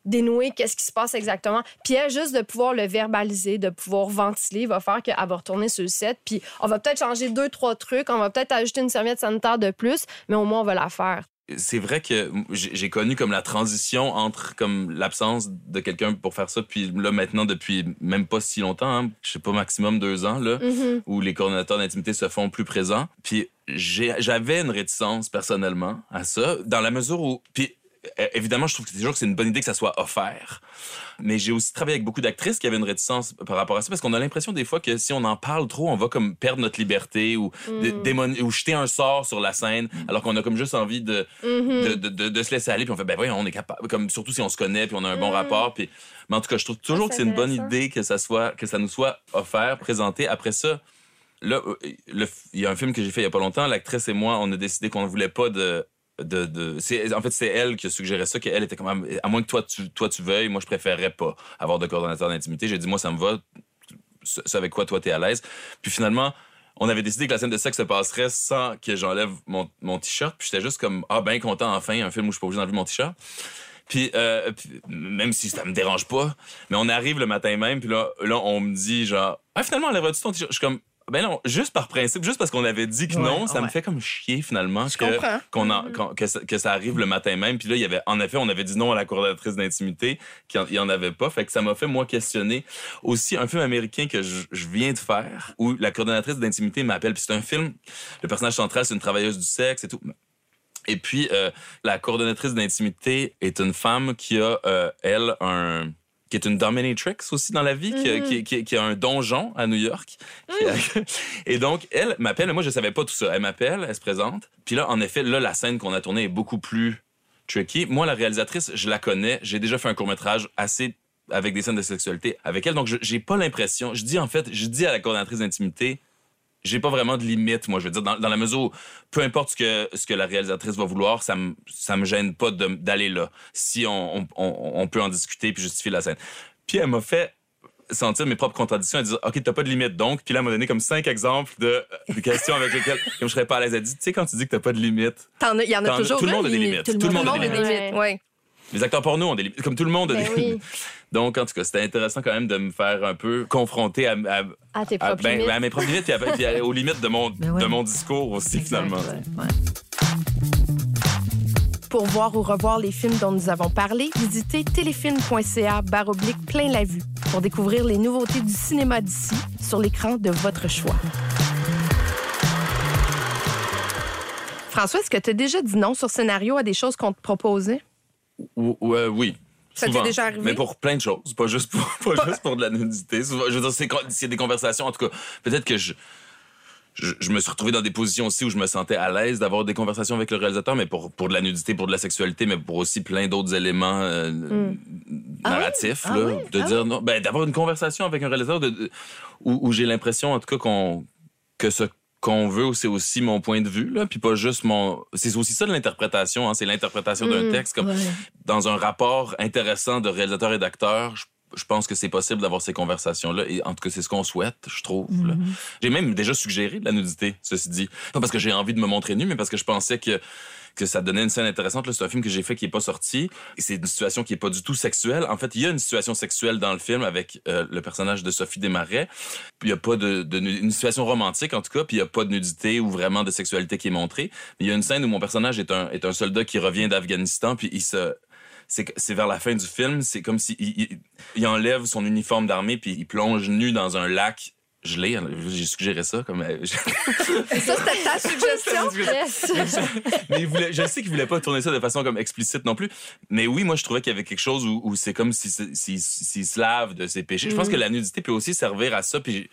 dénouer qu'est-ce qui se passe exactement. Puis elle, juste de pouvoir le verbaliser, de pouvoir ventiler, va faire qu'elle va retourner sur le set. Puis on va peut-être changer deux, trois trucs. On va peut-être ajouter une serviette sanitaire de plus, mais au moins, on va la faire. C'est vrai que j'ai connu comme la transition entre comme l'absence de quelqu'un pour faire ça puis là maintenant depuis même pas si longtemps hein, je sais pas maximum deux ans là Mhm. où les coordonnateurs d'intimité se font plus présents puis j'avais une réticence personnellement à ça dans la mesure où puis évidemment je trouve que toujours que c'est une bonne idée que ça soit offert mais j'ai aussi travaillé avec beaucoup d'actrices qui avaient une réticence par rapport à ça parce qu'on a l'impression des fois que si on en parle trop on va comme perdre notre liberté ou Mm. ou jeter un sort sur la scène alors qu'on a comme juste envie de Mhm. de, de, de, de se laisser aller puis on fait ben voyons on est capable comme surtout si on se connaît puis on a un bon rapport puis mais en tout cas je trouve toujours que c'est c'est une bonne intéressant. idée que ça soit que ça nous soit offert présenté après ça là euh, il y a un film que j'ai fait il y a pas longtemps l'actrice et moi on a décidé qu'on ne voulait pas de en fait c'est elle qui a suggéré ça qu'elle était quand même à moins que toi tu toi tu veuilles moi je préférerais pas avoir de coordonnateur d'intimité j'ai dit moi ça me va ce avec quoi toi t'es à l'aise puis finalement on avait décidé que la scène de sexe se passerait sans que j'enlève mon, mon t-shirt. Puis j'étais juste comme, ah, ben content, enfin, un film où je suis pas obligé d'enlever mon t-shirt. Puis, euh, puis, même si ça me dérange pas, mais on arrive le matin même, puis là, là on me dit, genre, ah, finalement, enlèveras-tu ton t-shirt? Je suis comme, ben non, juste par principe, juste parce qu'on avait dit que Ouais, non, ça me fait comme chier, finalement, Je que, qu'on en- qu'on- que, ça, que ça arrive le matin même. Puis là, il y avait, en effet, on avait dit non à la coordonnatrice d'intimité, qu'il n'y en avait pas. Fait que ça m'a fait, moi, questionner aussi un film américain que je, je viens de faire, où la coordonnatrice d'intimité m'appelle. Puis c'est un film, le personnage central, c'est une travailleuse du sexe et tout. Et puis, euh, la coordonnatrice d'intimité est une femme qui a, euh, elle, un qui est une dominatrix aussi dans la vie, qui, a, qui- qui- qui a un donjon à New York. A- et donc, elle m'appelle, moi, je savais pas tout ça. Elle m'appelle, elle se présente. Puis là, en effet, là, la scène qu'on a tournée est beaucoup plus tricky. Moi, la réalisatrice, je la connais. J'ai déjà fait un court-métrage assez avec des scènes de sexualité avec elle. Donc, je- j'ai pas l'impression... Je dis, en fait, je dis à la coordonnatrice d'intimité, j'ai pas vraiment de limite, moi. Je veux dire, dans, dans la mesure où, peu importe ce que, ce que la réalisatrice va vouloir, ça me, ça me gêne pas d'aller là. Si on, on, on- on peut en discuter puis justifier la scène. Puis elle m'a fait sentir mes propres contradictions. Elle dit, OK, t'as pas de limite donc. Puis là, elle m'a donné comme cinq exemples de, de questions avec lesquelles, comme je serais pas à l'aise, elle dit, tu sais, quand tu dis que t'as pas de limite, Il y en a toujours tout le monde a des limite. limites. Tout le monde a des limites. limites. Ouais. Les acteurs porno ont des limites, comme tout le monde a Ben des oui. limites. Donc, en tout cas, c'était intéressant quand même de me faire un peu confronter à, à, À tes à- propres ben, limites. mes propres limites puis à- aux limites de mon, Ben ouais. de mon discours aussi, finalement. Ouais, ouais. Pour voir ou revoir les films dont nous avons parlé, visitez téléfilm.ca baroblique plein la vue pour découvrir les nouveautés du cinéma d'ici sur l'écran de votre choix. François, est-ce que tu as déjà dit non sur scénario à des choses qu'on te proposait? Ou- ou, euh, oui. Ça t'est déjà arrivé? Mais pour plein de choses, pas juste pour, pas juste pour de la nudité. Souvent, je veux dire, c'est, des conversations, en tout cas, peut-être que je, je, je me suis retrouvé dans des positions aussi où je me sentais à l'aise d'avoir des conversations avec le réalisateur, mais pour, pour de la nudité, pour de la sexualité, mais pour aussi plein d'autres éléments euh, narratifs. Ah là, oui? De dire non, ben, d'avoir une conversation avec un réalisateur de, de- où, où j'ai l'impression, en tout cas, qu'on, que ce qu'on veut, c'est aussi mon point de vue, là, puis pas juste mon. C'est aussi ça de l'interprétation, hein, c'est l'interprétation d'un Mm. texte. Comme, Ouais. dans un rapport intéressant de réalisateur et d'acteur, je, je pense que c'est possible d'avoir ces conversations-là. Et en tout cas, c'est ce qu'on souhaite, je trouve. là. J'ai même déjà suggéré de la nudité, ceci dit. Pas parce que j'ai envie de me montrer nu, mais parce que je pensais que que ça donnait une scène intéressante. C'est un film que j'ai fait qui est pas sorti. C'est une situation qui est pas du tout sexuelle. En fait, il y a une situation sexuelle dans le film avec euh, le personnage de Sophie Desmarais. Il y a pas de, une situation romantique en tout cas. Puis il y a pas de nudité ou vraiment de sexualité qui est montrée. Mais il y a une scène où mon personnage est un est un soldat qui revient d'Afghanistan. Puis il se c'est vers la fin du film. C'est comme si il, il- il enlève son uniforme d'armée puis il plonge nu dans un lac gelée. J'ai suggéré ça comme. euh, Ça, c'était ta suggestion? Yes. mais il voulait- je sais qu'il voulait pas tourner ça de façon comme explicite non plus. Mais oui, moi, je trouvais qu'il y avait quelque chose où, où c'est comme s'il si, si, s'il se lave de ses péchés. Je pense que la nudité peut aussi servir à ça, puis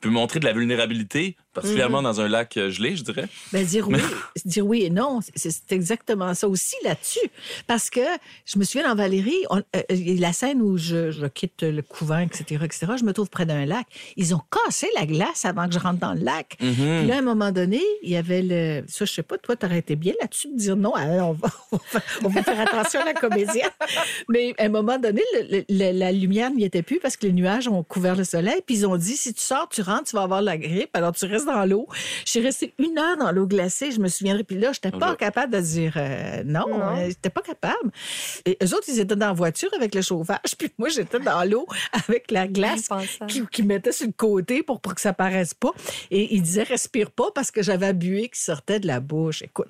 peut montrer de la vulnérabilité, particulièrement dans un lac euh, gelé, je dirais. Ben, dire oui, dire oui et non, c'est exactement ça aussi là-dessus. Parce que je me souviens dans Valérie, on- euh, a la scène où je, je quitte le couvent, etc., etc., je me trouve près d'un lac. Ils ont cassé la glace avant que je rentre dans le lac. Mhm. Puis là, à un moment donné, il y avait le. Ça, je sais pas, toi, t'aurais été bien là-dessus de dire non, hein, on, va, on, va, faire- on va faire attention à la comédienne. Mais à un moment donné, le- le- la lumière n'y était plus parce que les nuages ont couvert le soleil. Puis ils ont dit si tu sors, tu rentres, tu vas avoir la grippe. Alors tu restes dans l'eau. Je suis restée une heure dans l'eau glacée. Je me souviendrai. Puis là, je n'étais pas capable de dire euh, non. Non. euh, J'étais pas capable. Et eux autres, ils étaient dans la voiture avec le chauffage. Puis moi, j'étais dans l'eau avec la glace qui, qui mettait sur le côté pour, pour que ça paraisse pas. Et ils disaient respire pas parce que j'avais un buée qui sortait de la bouche. Écoute,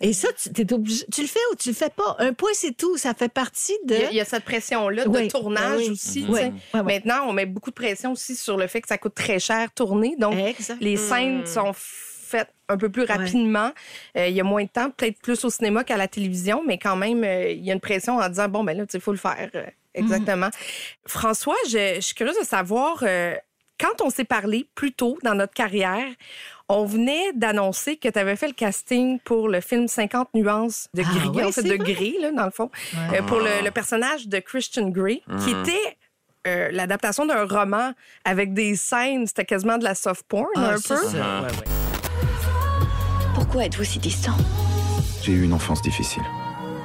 Et ça, tu, t'es obligé- tu le fais ou tu le fais pas? Un point, c'est tout. Ça fait partie de. Il y, a, il y a cette pression-là de Oui, tournage oui. aussi. Mhm. Maintenant, on met beaucoup de pression aussi sur le fait que ça coûte très cher tourner. Donc, Exact. Les scènes sont faites un peu plus rapidement. Euh, il y a moins de temps, peut-être plus au cinéma qu'à la télévision, mais quand même, euh, il y a une pression en disant, bon, ben là, il faut le faire. Euh, exactement. François, je, je suis curieuse de savoir, euh, quand on s'est parlé plus tôt dans notre carrière, on venait d'annoncer que tu avais fait le casting pour le film 50 nuances de Ah, gris, ouais, en fait, c'est de vrai? gris, là, dans le fond, Ouais. euh, pour le, le personnage de Christian Grey, qui était euh, l'adaptation d'un roman avec des scènes, c'était quasiment de la soft porn, Ah, un peu. ça. Ouais, ouais. Pourquoi êtes-vous si distant? J'ai eu une enfance difficile.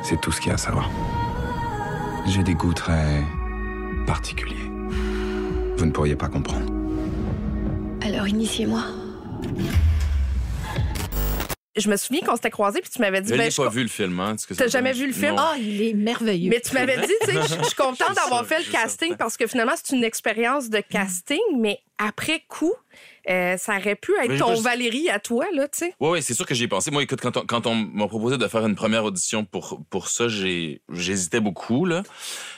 C'est tout ce qu'il y a à savoir. J'ai des goûts très particuliers. Vous ne pourriez pas comprendre. Alors initiez-moi. Je me souviens qu'on s'était croisés, puis tu m'avais dit... Je ben, l'ai pas vu le film. Hein, T'as jamais vu le film? Ah, il est merveilleux. Mais tu m'avais dit, tu sais, je suis contente d'avoir fait le casting parce que finalement, c'est une expérience de casting, mais après coup, euh, ça aurait pu être ton Valérie à toi, là, tu sais. Oui, oui, c'est sûr que j'y ai pensé. Moi, écoute, quand on, quand on m'a proposé de faire une première audition pour, pour ça, j'hésitais beaucoup, là.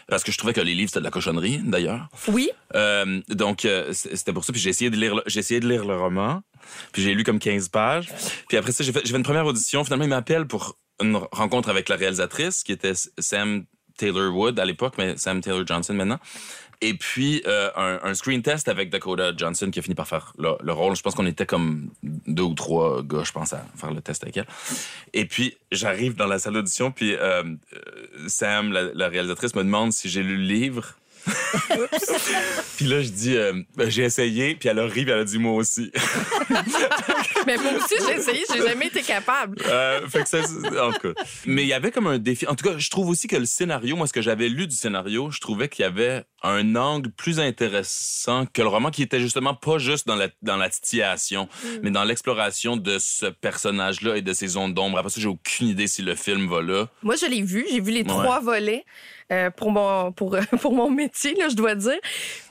Parce que je trouvais que les livres, c'était de la cochonnerie, d'ailleurs. Oui. Euh, donc, euh, c'était pour ça. Puis j'ai essayé de lire, essayé de lire le roman. Puis j'ai lu comme 15 pages. Puis après ça, j'ai fait, fait une première audition. Finalement, il m'appelle pour une rencontre avec la réalisatrice, qui était Sam Taylor Wood à l'époque, mais Sam Taylor Johnson maintenant. Et puis, euh, un, un screen test avec Dakota Johnson qui a fini par faire le, le rôle. Je pense qu'on était comme deux ou trois gars, je pense, à faire le test avec elle. Et puis, j'arrive dans la salle d'audition, puis euh, euh, Sam, la, la réalisatrice, me demande si j'ai lu le livre. puis là, je dis, euh, Ben, j'ai essayé, puis elle a ri, puis elle a dit, moi aussi. Mais moi aussi, j'ai essayé, j'ai jamais été capable. Euh, fait que ça, en tout cas. Mais il y avait comme un défi. En tout cas, je trouve aussi que le scénario, moi, ce que j'avais lu du scénario, je trouvais qu'il y avait un angle plus intéressant que le roman, qui était justement pas juste dans la, dans la titillation, mais dans l'exploration de ce personnage-là et de ses zones d'ombre. Après ça, j'ai aucune idée si le film va là. Moi, je l'ai vu. J'ai vu les Ouais. trois volets euh, pour, mon, pour, pour mon métier, là, je dois dire.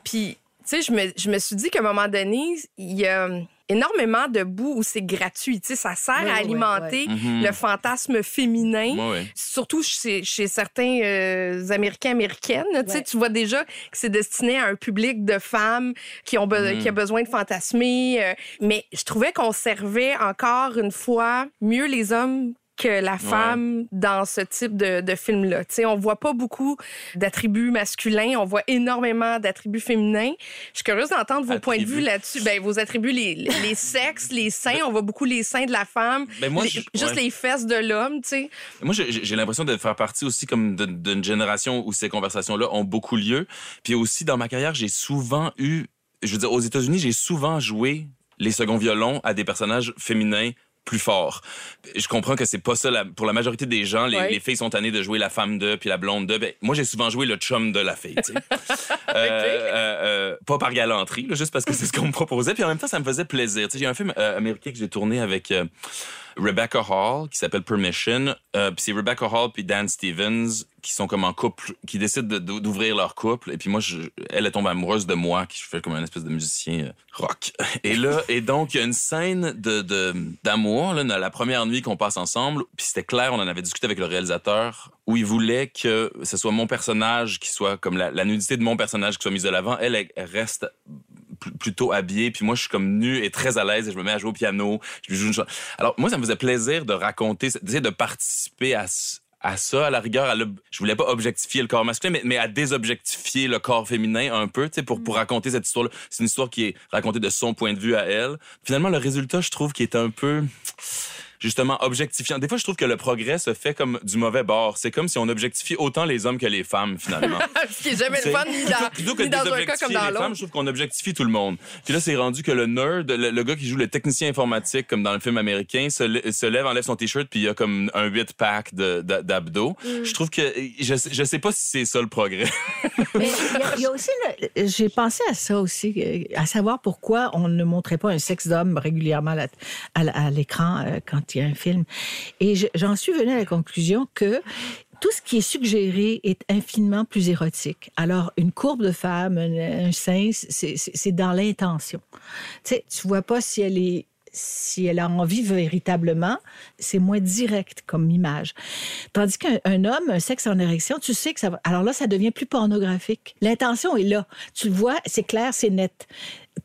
Puis, tu sais, je me, je me suis dit qu'à un moment donné, il y a énormément de bouts où c'est gratuit. Tu sais, ça sert Oui, à oui, alimenter Mhm. le fantasme féminin. Surtout chez, chez certains euh, Américains, Américaines. Tu sais, Ouais. tu vois déjà que c'est destiné à un public de femmes qui, ont be- Mhm. qui a besoin de fantasmer. euh, mais je trouvais qu'on servait encore une fois mieux les hommes que la femme dans ce type de, de film-là. Tu sais, on voit pas beaucoup d'attributs masculins, on voit énormément d'attributs féminins. Je suis curieuse d'entendre vos points de vue là-dessus. Ben, vos attributs, les, les sexes, les seins, on voit beaucoup les seins de la femme, Ben, moi, les- je- juste ouais. les fesses de l'homme, tu sais. Moi, j'ai l'impression de faire partie aussi comme d'une génération où ces conversations-là ont beaucoup lieu. Puis aussi, dans ma carrière, j'ai souvent eu, je veux dire, aux États-Unis, j'ai souvent joué les seconds violons à des personnages féminins plus forts. Je comprends que c'est pas ça la- pour la majorité des gens. Les, Ouais. les filles sont tannées de jouer la femme de puis la blonde de. Ben, moi, j'ai souvent joué le chum de la fille. Euh, euh, euh, pas par galanterie, là, juste parce que c'est ce qu'on me proposait. Puis en même temps, ça me faisait plaisir. J'ai un film américain que j'ai tourné avec Rebecca Hall qui s'appelle Permission. Puis c'est Rebecca Hall puis Dan Stevens qui sont comme en couple, qui décident de- de- d'ouvrir leur couple. Et puis moi, elle, elle tombe amoureuse de moi, qui je fais comme un espèce de musicien euh, rock. Et là, et donc, il y a une scène d'amour, la première nuit qu'on passe ensemble. Puis c'était clair, on en avait discuté avec le réalisateur, où il voulait que ce soit mon personnage qui soit comme la, nudité de mon personnage qui soit mise de l'avant. Elle, reste pl- plutôt habillé, puis moi, je suis comme nu et très à l'aise et je me mets à jouer au piano. Alors, moi, ça me faisait plaisir de raconter, d'essayer de participer à, à ça, à la rigueur. À l'ob- je voulais pas objectifier le corps masculin, mais, mais à désobjectifier le corps féminin un peu, tu sais, pour, pour raconter cette histoire-là. C'est une histoire qui est racontée de son point de vue à elle. Finalement, le résultat, je trouve, qui est un peu justement objectifiant. Des fois, je trouve que le progrès se fait comme du mauvais bord. C'est comme si on objectifie autant les hommes que les femmes, finalement. Ce qui est jamais le fun, ni dans, plutôt que ni dans un cas comme dans femmes, l'autre. je trouve qu'on objectifie tout le monde. Puis là, c'est rendu que le nerd, le, le gars qui joue le technicien informatique, comme dans le film américain, se, lè- se lève, enlève son t-shirt, puis il y a comme un 8-pack de- d'a- d'abdos. Mm. Je trouve que je, je sais pas si c'est ça le progrès. Mais il y a- il y, a aussi, j'ai pensé à ça aussi, euh, à savoir pourquoi on ne montrait pas un sexe d'homme régulièrement à, l'écran euh, il y a un film. Et je- j'en suis venue à la conclusion que tout ce qui est suggéré est infiniment plus érotique. Alors, une courbe de femme, un, un sein, c'est dans l'intention. Tu sais, tu vois pas si elle est si elle a envie véritablement, c'est moins direct comme image. Tandis qu'un un homme, un sexe en érection, tu sais que ça va. Alors là, ça devient plus pornographique. L'intention est là. Tu le vois, c'est clair, c'est net.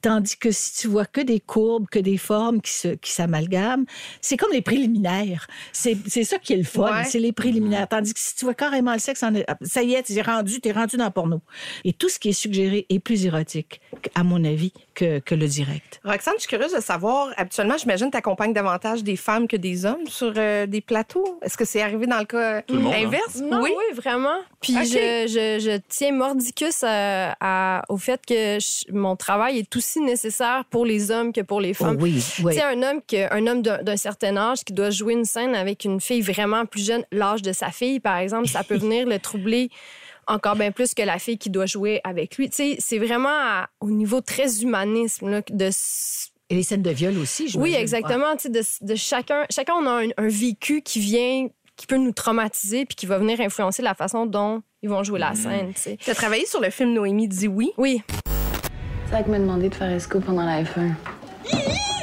Tandis que si tu vois que des courbes, que des formes qui se- qui s'amalgament, c'est comme les préliminaires. C'est c'est ça qui est le fun, Ouais. c'est les préliminaires. Tandis que si tu vois carrément le sexe, en, ça y est, t'es rendu, t'es rendu dans le porno. Et tout ce qui est suggéré est plus érotique, à mon avis, que, que le direct. Roxane, je suis curieuse de savoir, habituellement, j'imagine que tu accompagnes davantage des femmes que des hommes sur euh, des plateaux. Est-ce que c'est arrivé dans le cas le monde, hein? inverse? Non, oui. vraiment. Puis je, je, je tiens mordicus à- à- au fait que je- mon travail est aussi nécessaire pour les hommes que pour les femmes. Oh oui, oui. Tu sais, un homme, que, un homme d'un certain âge qui doit jouer une scène avec une fille vraiment plus jeune, l'âge de sa fille, par exemple, ça peut venir le troubler encore bien plus que la fille qui doit jouer avec lui. Tu sais, c'est vraiment à- au niveau très humanisme là, de Et les scènes de viol aussi, je oui, exactement. Tu sais, de, de chacun, chacun, on a un, un vécu qui vient, qui peut nous traumatiser, puis qui va venir influencer la façon dont ils vont jouer la scène. Tu sais. Tu as travaillé sur le film Noémie dit oui? Oui, Zach m'a demandé de faire esco pendant la F1.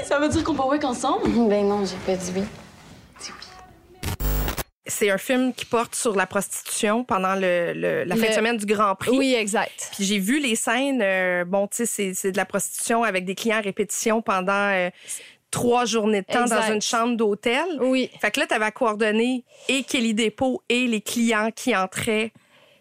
Ça veut dire qu'on peut work ensemble? Ben non, j'ai pas dit oui. C'est un film qui porte sur la prostitution pendant le, le- la fin Le- de semaine du Grand Prix. oui, exact. Puis j'ai vu les scènes, euh, bon, tu sais, c'est- c'est de la prostitution avec des clients à répétition pendant euh, trois journées de temps Exact. dans une chambre d'hôtel. Oui. Fait que là, tu avais coordonné et Kelly Dépôt et les clients qui entraient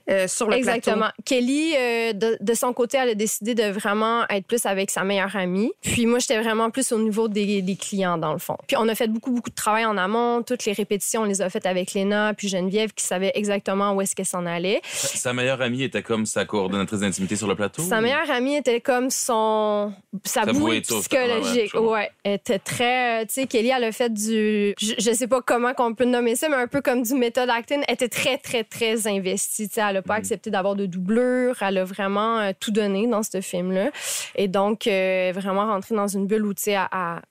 euh, sur le Exactement. Kelly, euh, de, de son côté, elle a décidé de vraiment être plus avec sa meilleure amie. Puis moi, j'étais vraiment plus au niveau des, des clients, dans le fond. Puis on a fait beaucoup, beaucoup de travail en amont. Toutes les répétitions, on les a faites avec Léna, puis Geneviève, qui savait exactement où est-ce qu'elle s'en allait. Sa sa meilleure amie était comme sa coordonnatrice d'intimité sur le plateau. Sa meilleure amie était comme son sa Sa bouée bouée de sauvetage. Ouais, ouais, psychologique. Ouais, elle était très euh, tu sais Kelly elle a fait du je, je sais pas comment qu'on peut nommer ça mais un peu comme du méthode acting, elle était très très très investie, tu sais, elle a pas Mm. accepté d'avoir de doublure, elle a vraiment euh, tout donné dans ce film là et donc euh, vraiment rentré dans une bulle où tu sais à, à-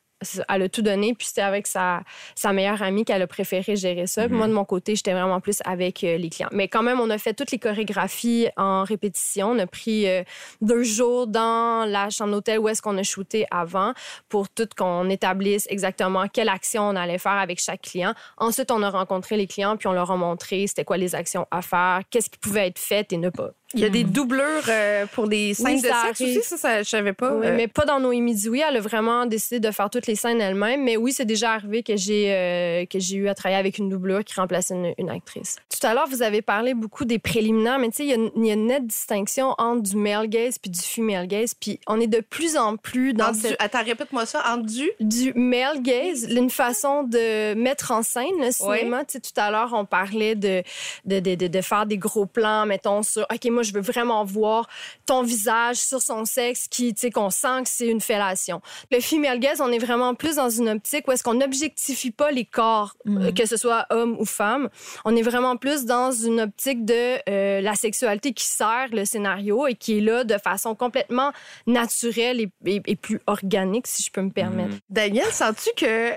elle a tout donné, puis c'était avec sa, sa meilleure amie qu'elle a préféré gérer ça. Puis moi, de mon côté, j'étais vraiment plus avec euh, les clients. Mais quand même, on a fait toutes les chorégraphies en répétition. On a pris euh, deux jours dans la chambre d'hôtel où est-ce qu'on a shooté avant pour tout qu'on établisse exactement quelle action on allait faire avec chaque client. Ensuite, on a rencontré les clients, puis on leur a montré c'était quoi les actions à faire, qu'est-ce qui pouvait être fait et ne pas. Il y a des doublures euh, pour des scènes Oui, de sexe aussi, ça, ça, je savais pas. Oui, Euh, mais pas dans Noémie Dioui. Elle a vraiment décidé de faire toutes les scènes elle-même. Mais oui, c'est déjà arrivé que j'ai euh, que j'ai eu à travailler avec une doublure qui remplaçait une, une actrice. Tout à l'heure, vous avez parlé beaucoup des préliminaires, mais tu sais, il y a une- il y, a une nette distinction entre du male gaze puis du female gaze. Puis on est de plus en plus dans entre du- cette Attends, répète-moi ça. En du... du male gaze, une façon de mettre en scène le cinéma. Tu sais, tout à l'heure, on parlait de, de, de, de, de faire des gros plans, mettons, sur OK, moi, je veux vraiment voir ton visage sur son sexe qui, tu sais, qu'on sent que c'est une fellation. Le female gaze, on est vraiment plus dans une optique où est-ce qu'on n'objectifie pas les corps, euh, que ce soit homme ou femme. On est vraiment plus dans une optique de euh, la sexualité qui sert le scénario et qui est là de façon complètement naturelle et, et- et plus organique, si je peux me permettre. Daniel, sens-tu que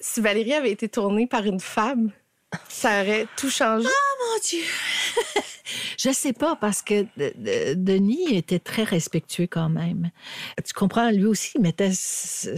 si Valérie avait été tournée par une femme, ça aurait tout changé? Mon Dieu! Je sais pas, parce que de- de- Denis était très respectueux quand même. Tu comprends, lui aussi, mettait s-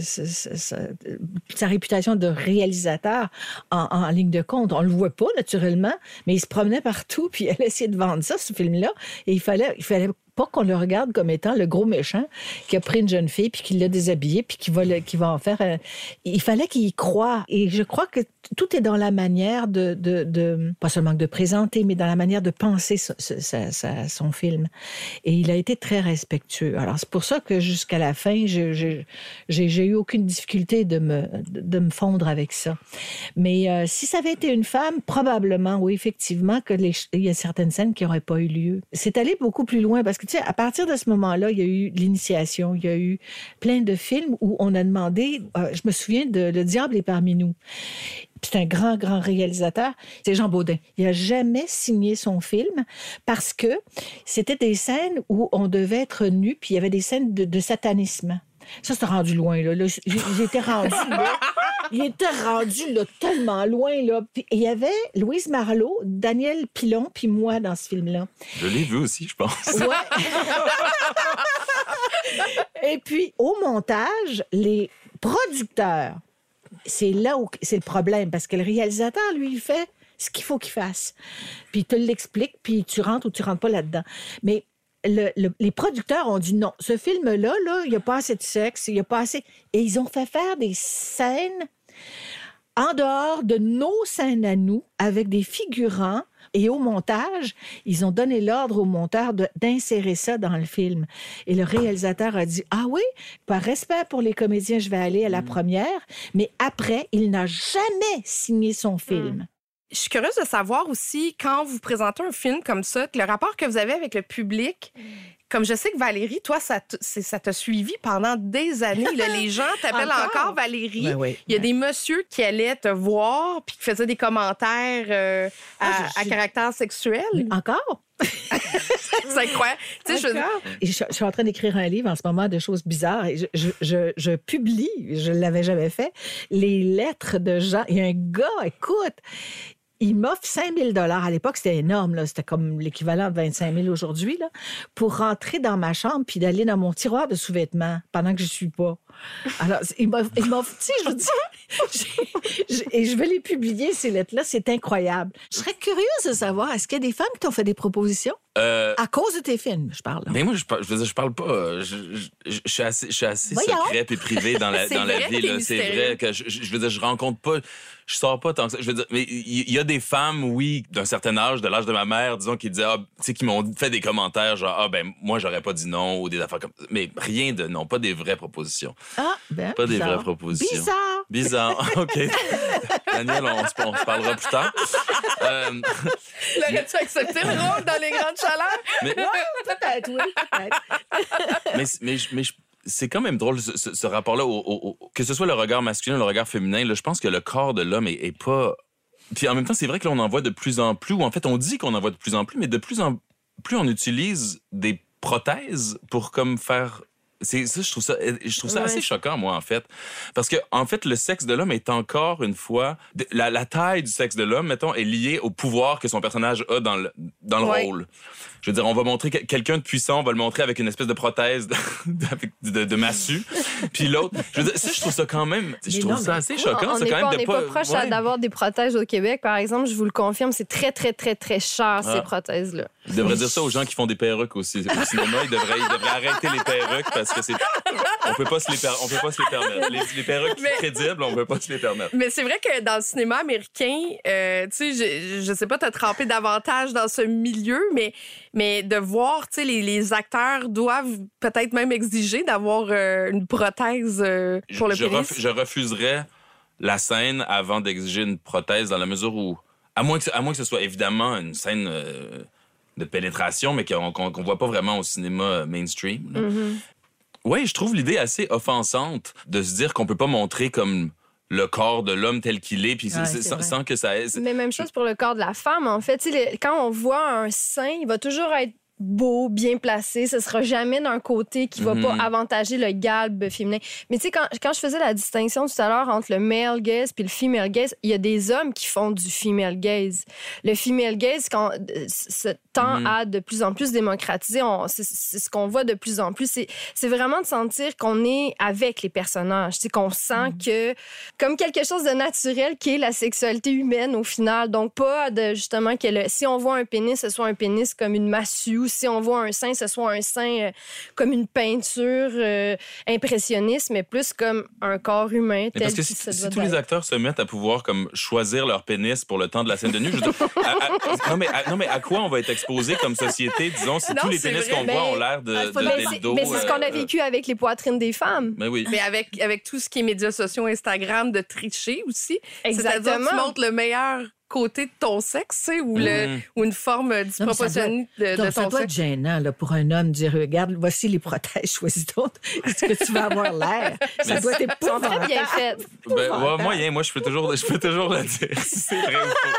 sa, réputation de réalisateur en, ligne de compte. On le voit pas, naturellement, mais il se promenait partout, puis allait essayer de vendre ça, ce film-là. Et il fallait, il fallait pas qu'on le regarde comme étant le gros méchant qui a pris une jeune fille puis qui l'a déshabillée puis qui va, qui va en faire. un- Il fallait qu'il y croie. Et je crois que tout est dans la manière de, pas seulement de présenter, mais dans la manière de penser son film. Et il a été très respectueux. Alors c'est pour ça que jusqu'à la fin, j'ai eu aucune difficulté de me, fondre avec ça. Mais euh, si ça avait été une femme, probablement, oui, effectivement, que il y a certaines scènes qui n'auraient pas eu lieu. C'est allé beaucoup plus loin parce que, tu sais, à partir de ce moment-là, il y a eu l'initiation, il y a eu plein de films où on a demandé, euh, je me souviens de Le diable est parmi nous. C'est un grand, grand réalisateur. C'est Jean Baudin. Il n'a jamais signé son film parce que c'était des scènes où on devait être nu, puis il y avait des scènes de, de satanisme. Ça, c'est rendu loin, là. Là, J'étais rendu, là. Il était rendu, là, tellement loin, là. Puis il y avait Louise Marlowe, Daniel Pilon, puis moi dans ce film-là. Je l'ai vu aussi, je pense. Ouais. Et puis, au montage, les producteurs, c'est là où c'est le problème, parce que le réalisateur, lui, il fait ce qu'il faut qu'il fasse. Puis il te l'explique, puis tu rentres ou tu rentres pas là-dedans. Mais le- le- les producteurs ont dit non, ce film-là, là, il n'y a pas assez de sexe, il n'y a pas assez. Et ils ont fait faire des scènes en dehors de nos scènes à nous, avec des figurants. Et au montage, ils ont donné l'ordre au monteur d'insérer ça dans le film. Et le réalisateur a dit, ah oui, par respect pour les comédiens, je vais aller à la première. Mais après, il n'a jamais signé son film. Je suis curieuse de savoir aussi, quand vous présentez un film comme ça, que le rapport que vous avez avec le public, comme je sais que Valérie, toi, ça t- c'est- ça t'a suivi pendant des années. là. les gens t'appellent Encore? encore Valérie. Ben oui. Il y a des messieurs qui allaient te voir puis qui faisaient des commentaires euh, à, Ah, à caractère sexuel. Encore? c'est incroyable. Tu sais, je je, je suis en train d'écrire un livre en ce moment de choses bizarres et je, je, je- je publie, je ne l'avais jamais fait, les lettres de gens. Il y a un gars, écoute, il m'offre 5 000 À l'époque, c'était énorme. C'était comme l'équivalent de 25 000 aujourd'hui pour rentrer dans ma chambre puis d'aller dans mon tiroir de sous-vêtements pendant que je suis pas. Alors, il m'a il m'a- tu sais, je j'ai- j'ai- et je vais les publier, ces lettres-là. C'est incroyable. Je serais curieuse de savoir, est-ce qu'il y a des femmes qui t'ont fait des propositions? Euh, À cause de tes films, je parle. là. Mais moi, je, je veux dire, je parle pas. euh, Je, je- je suis assez, je suis assez secret et privé dans la, dans la vie. C'est vrai que je, je- veux dire, je rencontre pas. Je sors pas tant que ça. Je veux dire, mais il il y, a des femmes, oui, d'un certain âge, de l'âge de ma mère, disons, qui disaient, ah, tu sais, qui m'ont fait des commentaires genre, ah, ben, moi, j'aurais pas dit non ou des affaires comme ça. Mais rien de non, pas des vraies propositions. Ah, ben, Pas des vraies propositions. Bizarre. Bizarre. OK. Daniel, on, se- on se parlera plus tard. Euh, L'aurais-tu accepté le rôle dans les grandes chaleurs? mais, Peut-être, oui, peut-être. mais, mais, je- mais je- c'est quand même drôle, ce, ce- ce rapport-là, au- au- au- que ce soit le regard masculin ou le regard féminin. Là, je pense que le corps de l'homme est, est pas. Puis en même temps, c'est vrai que là, on en voit de plus en plus, ou en fait, on dit qu'on en voit de plus en plus, mais de plus en plus, on utilise des prothèses pour comme faire. C'est ça, je trouve ça, je trouve ça Ouais. assez choquant, moi, en fait. Parce que, en fait, le sexe de l'homme est encore une fois. de- La, la taille du sexe de l'homme, mettons, est liée au pouvoir que son personnage a dans le, dans le Ouais. rôle. Je veux dire, on va montrer que- quelqu'un de puissant, on va le montrer avec une espèce de prothèse de, avec- de, de massue. Puis l'autre, je veux dire, ça, je trouve ça quand même, je trouve non, ça assez On- choquant. on c'est n'est quand pas, de n'est pas proche à- ouais. d'avoir des protèges au Québec, par exemple. Je vous le confirme, c'est très, très, très, très cher, Ah. ces prothèses-là. Je devrais dire ça aux gens qui font des perruques aussi au cinéma. Ils devraient, ils devraient arrêter les perruques parce que c'est, on peut pas se les, per- on peut pas se les permettre. Les, les perruques Mais- crédibles, on peut pas se les permettre. Mais c'est vrai que dans le cinéma américain, euh, tu sais, je, je sais pas, t'as trempé davantage dans ce milieu, mais, mais de voir, tu sais, les, les acteurs doivent peut-être même exiger d'avoir euh, une prothèse euh, pour le je, ref- je refuserais la scène avant d'exiger une prothèse dans la mesure où, à moins que, ce- à moins que ce soit évidemment une scène euh, de pénétration, mais qu'on qu'on voit pas vraiment au cinéma mainstream. Oui, je trouve l'idée assez offensante de se dire qu'on peut pas montrer comme le corps de l'homme tel qu'il est, puis c'est- Ouais, c'est- c'est sans, que ça ait... Mais même chose pour le corps de la femme, en fait. Quand on voit un sein, il va toujours être beau, bien placé. Ce sera jamais d'un côté qui va Mhm. pas avantager le galbe féminin. Mais tu sais, quand, quand je faisais la distinction tout à l'heure entre le male gaze puis le female gaze, il y a des hommes qui font du female gaze. Le female gaze, quand euh, ce tend Mhm. à de plus en plus démocratiser, c'est c'est ce qu'on voit de plus en plus. C'est- C'est vraiment de sentir qu'on est avec les personnages, sais, qu'on sent que comme quelque chose de naturel qui est la sexualité humaine au final. Donc pas de justement que le- si on voit un pénis, ce soit un pénis comme une massue si on voit un sein, ce soit un sein euh, comme une peinture euh, impressionniste, mais plus comme un corps humain Mais tel parce que si, tous les acteurs se mettent à pouvoir comme choisir leur pénis pour le temps de la scène de nuit, je veux dire, à- à- non, mais à, non mais à quoi on va être exposé comme société, disons, si Non, tous les pénis qu'on mais- voit ont l'air de, Ah, de, mais Mais c'est- mais ce qu'on a euh, vécu avec les poitrines des femmes. Ben oui. Mais avec, avec tout ce qui est médias sociaux, Instagram, de tricher aussi. C'est-à-dire, Exactement. tu montres le meilleur côté de ton sexe, tu sais, ou, le, ou une forme doit- disproportionnée de, Donc, de ça ton doit être sexe. gênant là, pour un homme de dire regarde, voici les protèges, choisis d'autres. Est-ce que tu vas avoir l'air? Ça doit être sont très épouvantable. bien faites. Ben, ouais, moyen, moi, je peux toujours, je peux toujours le dire. Si c'est vrai ou faux?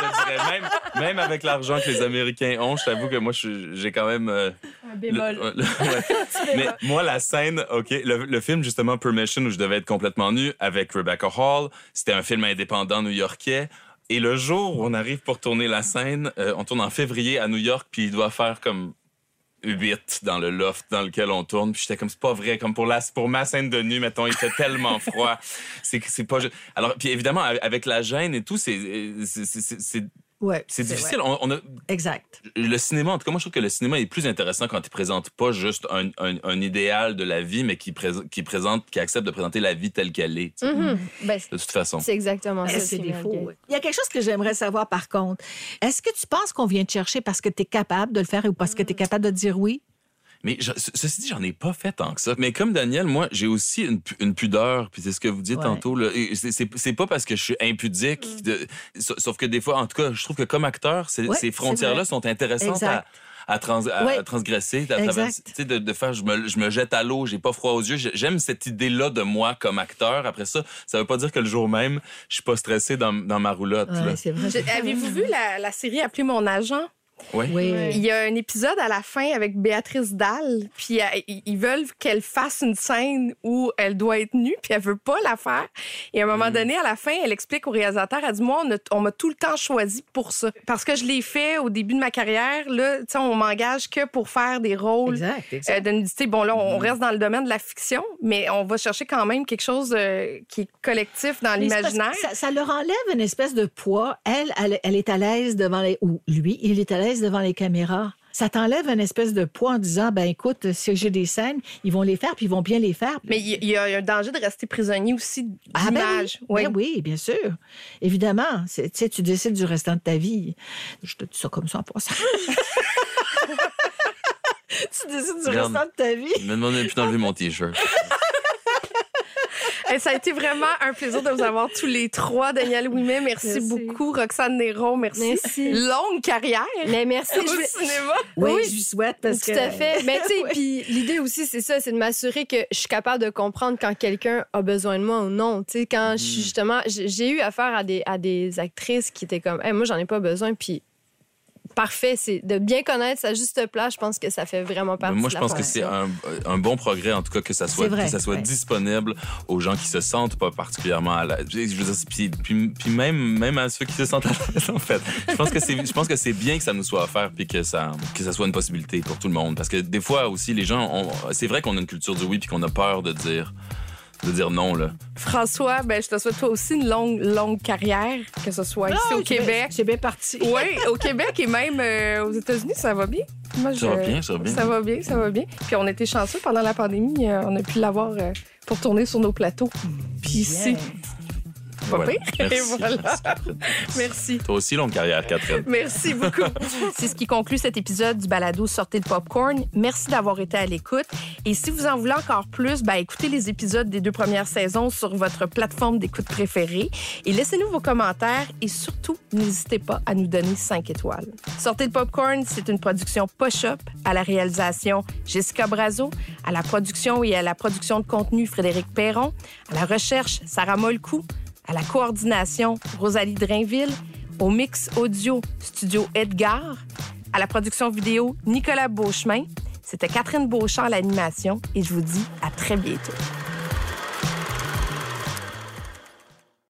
Je te dirais, même, même avec l'argent que les Américains ont, je t'avoue que moi, j'ai quand même. euh, Un bémol. ouais, le- ouais. Mais moi, la scène, OK, le, le film, justement, Permission, où je devais être complètement nu avec Rebecca Hall, c'était un film indépendant new-yorkais. Et le jour où on arrive pour tourner la scène, euh, on tourne en février à New York, puis il doit faire comme 8 dans le loft dans lequel on tourne. Puis j'étais comme, c'est pas vrai. Comme pour, la, pour ma scène de nuit, mettons, il fait tellement froid. C'est c'est pas... Alors, puis évidemment, avec la gêne et tout, c'est c'est- c'est- Ouais, c'est difficile. On, on a, Exact. le cinéma, en tout cas, moi, je trouve que le cinéma est plus intéressant quand il présente pas juste un, un- un idéal de la vie, mais qui, qui présente, qui accepte de présenter la vie telle qu'elle est. Ben, de toute façon. c'est exactement ça. Eh, c'est Mel défaut. Gay. oui. Il y a quelque chose que j'aimerais savoir par contre. Est-ce que tu penses qu'on vient te chercher parce que tu es capable de le faire ou parce que tu es capable de dire oui? Mais je- ce- ceci dit, j'en ai pas fait tant que ça. Mais comme Daniel, moi, j'ai aussi une, pu- une pudeur. Puis c'est ce que vous dites Ouais. tantôt. C'est c'est- c'est pas parce que je suis impudique. de- sa- sauf que des fois, en tout cas, je trouve que comme acteur, ces, Ouais, ces c'est frontières-là sont intéressantes à, Exact. à, trans- à Ouais. transgresser. À travers, tu sais, de, de faire, je me, je me jette à l'eau, j'ai pas froid aux yeux. J'ai- J'aime cette idée-là de moi comme acteur. Après ça, ça veut pas dire que le jour même, je suis pas stressé dans, dans ma roulotte. là. Ouais, c'est vrai. Je- Avez-vous vu la, la série appelée Mon agent? Ouais. Oui. Il y a un épisode à la fin avec Béatrice Dalle, puis euh, ils veulent qu'elle fasse une scène où elle doit être nue, puis elle veut pas la faire. Et à un moment donné, à la fin, elle explique au réalisateur, elle dit, moi, on, m'a tout le temps choisi pour ça. Parce que je l'ai fait au début de ma carrière, là, tu sais, on m'engage que pour faire des rôles Exact, euh, exact. de nudité. Bon, là, on reste dans le domaine de la fiction, mais on va chercher quand même quelque chose euh, qui est collectif dans l'imaginaire. Ça, ça leur enlève une espèce de poids. Elle, elle, elle est à l'aise devant les... Ou lui, il est à l'aise devant les caméras. Ça t'enlève une espèce de poids en disant, ben écoute, si j'ai des scènes, ils vont les faire, puis ils vont bien les faire. Mais il y, a un danger de rester prisonnier aussi Ah ben d'image. oui. Ben oui, bien sûr. Évidemment. C'est- Tu sais, tu décides du restant de ta vie. Je te dis ça comme ça en passant. tu décides du Regarde. restant de ta vie. Me demandez plus d'enlever mon T-shirt. Hey, ça a été vraiment un plaisir de vous avoir tous les trois. Daniel Ouimet, merci, Merci. beaucoup. Roxane Néron, merci. Merci. Longue carrière Mais merci. au je cinéma. Oui, Oui. je souhaite parce Tout que. à fait. Mais tu sais, Oui. puis l'idée aussi, c'est ça, c'est de m'assurer que je suis capable de comprendre quand quelqu'un a besoin de moi ou non. Tu sais, quand je suis justement, j'ai j'ai eu affaire à des, à des actrices qui étaient comme, Hey, moi, j'en ai pas besoin, puis parfait, c'est de bien connaître sa juste place. Je pense que ça fait vraiment partie Moi, de je la pense que c'est un, un bon progrès, en tout cas, que ça soit, vrai, que ça soit ouais. disponible aux gens qui se sentent pas particulièrement à l'aise. Je veux dire, puis, puis, puis même, même à ceux qui se sentent à l'aise, en fait. Je pense que c'est, je pense que c'est bien que ça nous soit offert puis que ça, que ça soit une possibilité pour tout le monde. Parce que des fois aussi, les gens, ont- c'est vrai qu'on a une culture du oui puis qu'on a peur de dire, de dire non, là. François, ben, je te souhaite toi aussi une longue, longue carrière, que ce soit ici Ah, au Québec. C'est bien parti. Oui, au Québec et même euh, aux États-Unis, ça va bien. Moi, Ça va bien, ça va bien. Ça va bien, ça va bien. Puis on était chanceux pendant la pandémie, euh, on a pu l'avoir euh, pour tourner sur nos plateaux. Ici. Pas Voilà. pire. Merci. Et voilà. Merci, Catherine. Merci. Toi aussi, longue carrière, Catherine. Merci beaucoup. C'est ce qui conclut cet épisode du balado Sortez le popcorn. Merci d'avoir été à l'écoute. Et si vous en voulez encore plus, ben, écoutez les épisodes des deux premières saisons sur votre plateforme d'écoute préférée et laissez-nous vos commentaires et surtout, n'hésitez pas à nous donner 5 étoiles. Sortez le popcorn, c'est une production Push-Up à la réalisation Jessica Brazo, à la production et à la production de contenu Frédéric Perron, à la recherche Sarah Molcou, à la coordination Rosalie Drainville, au mix audio Studio Edgar, à la production vidéo Nicolas Beauchemin. C'était Catherine Beauchamp à l'animation et je vous dis à très bientôt.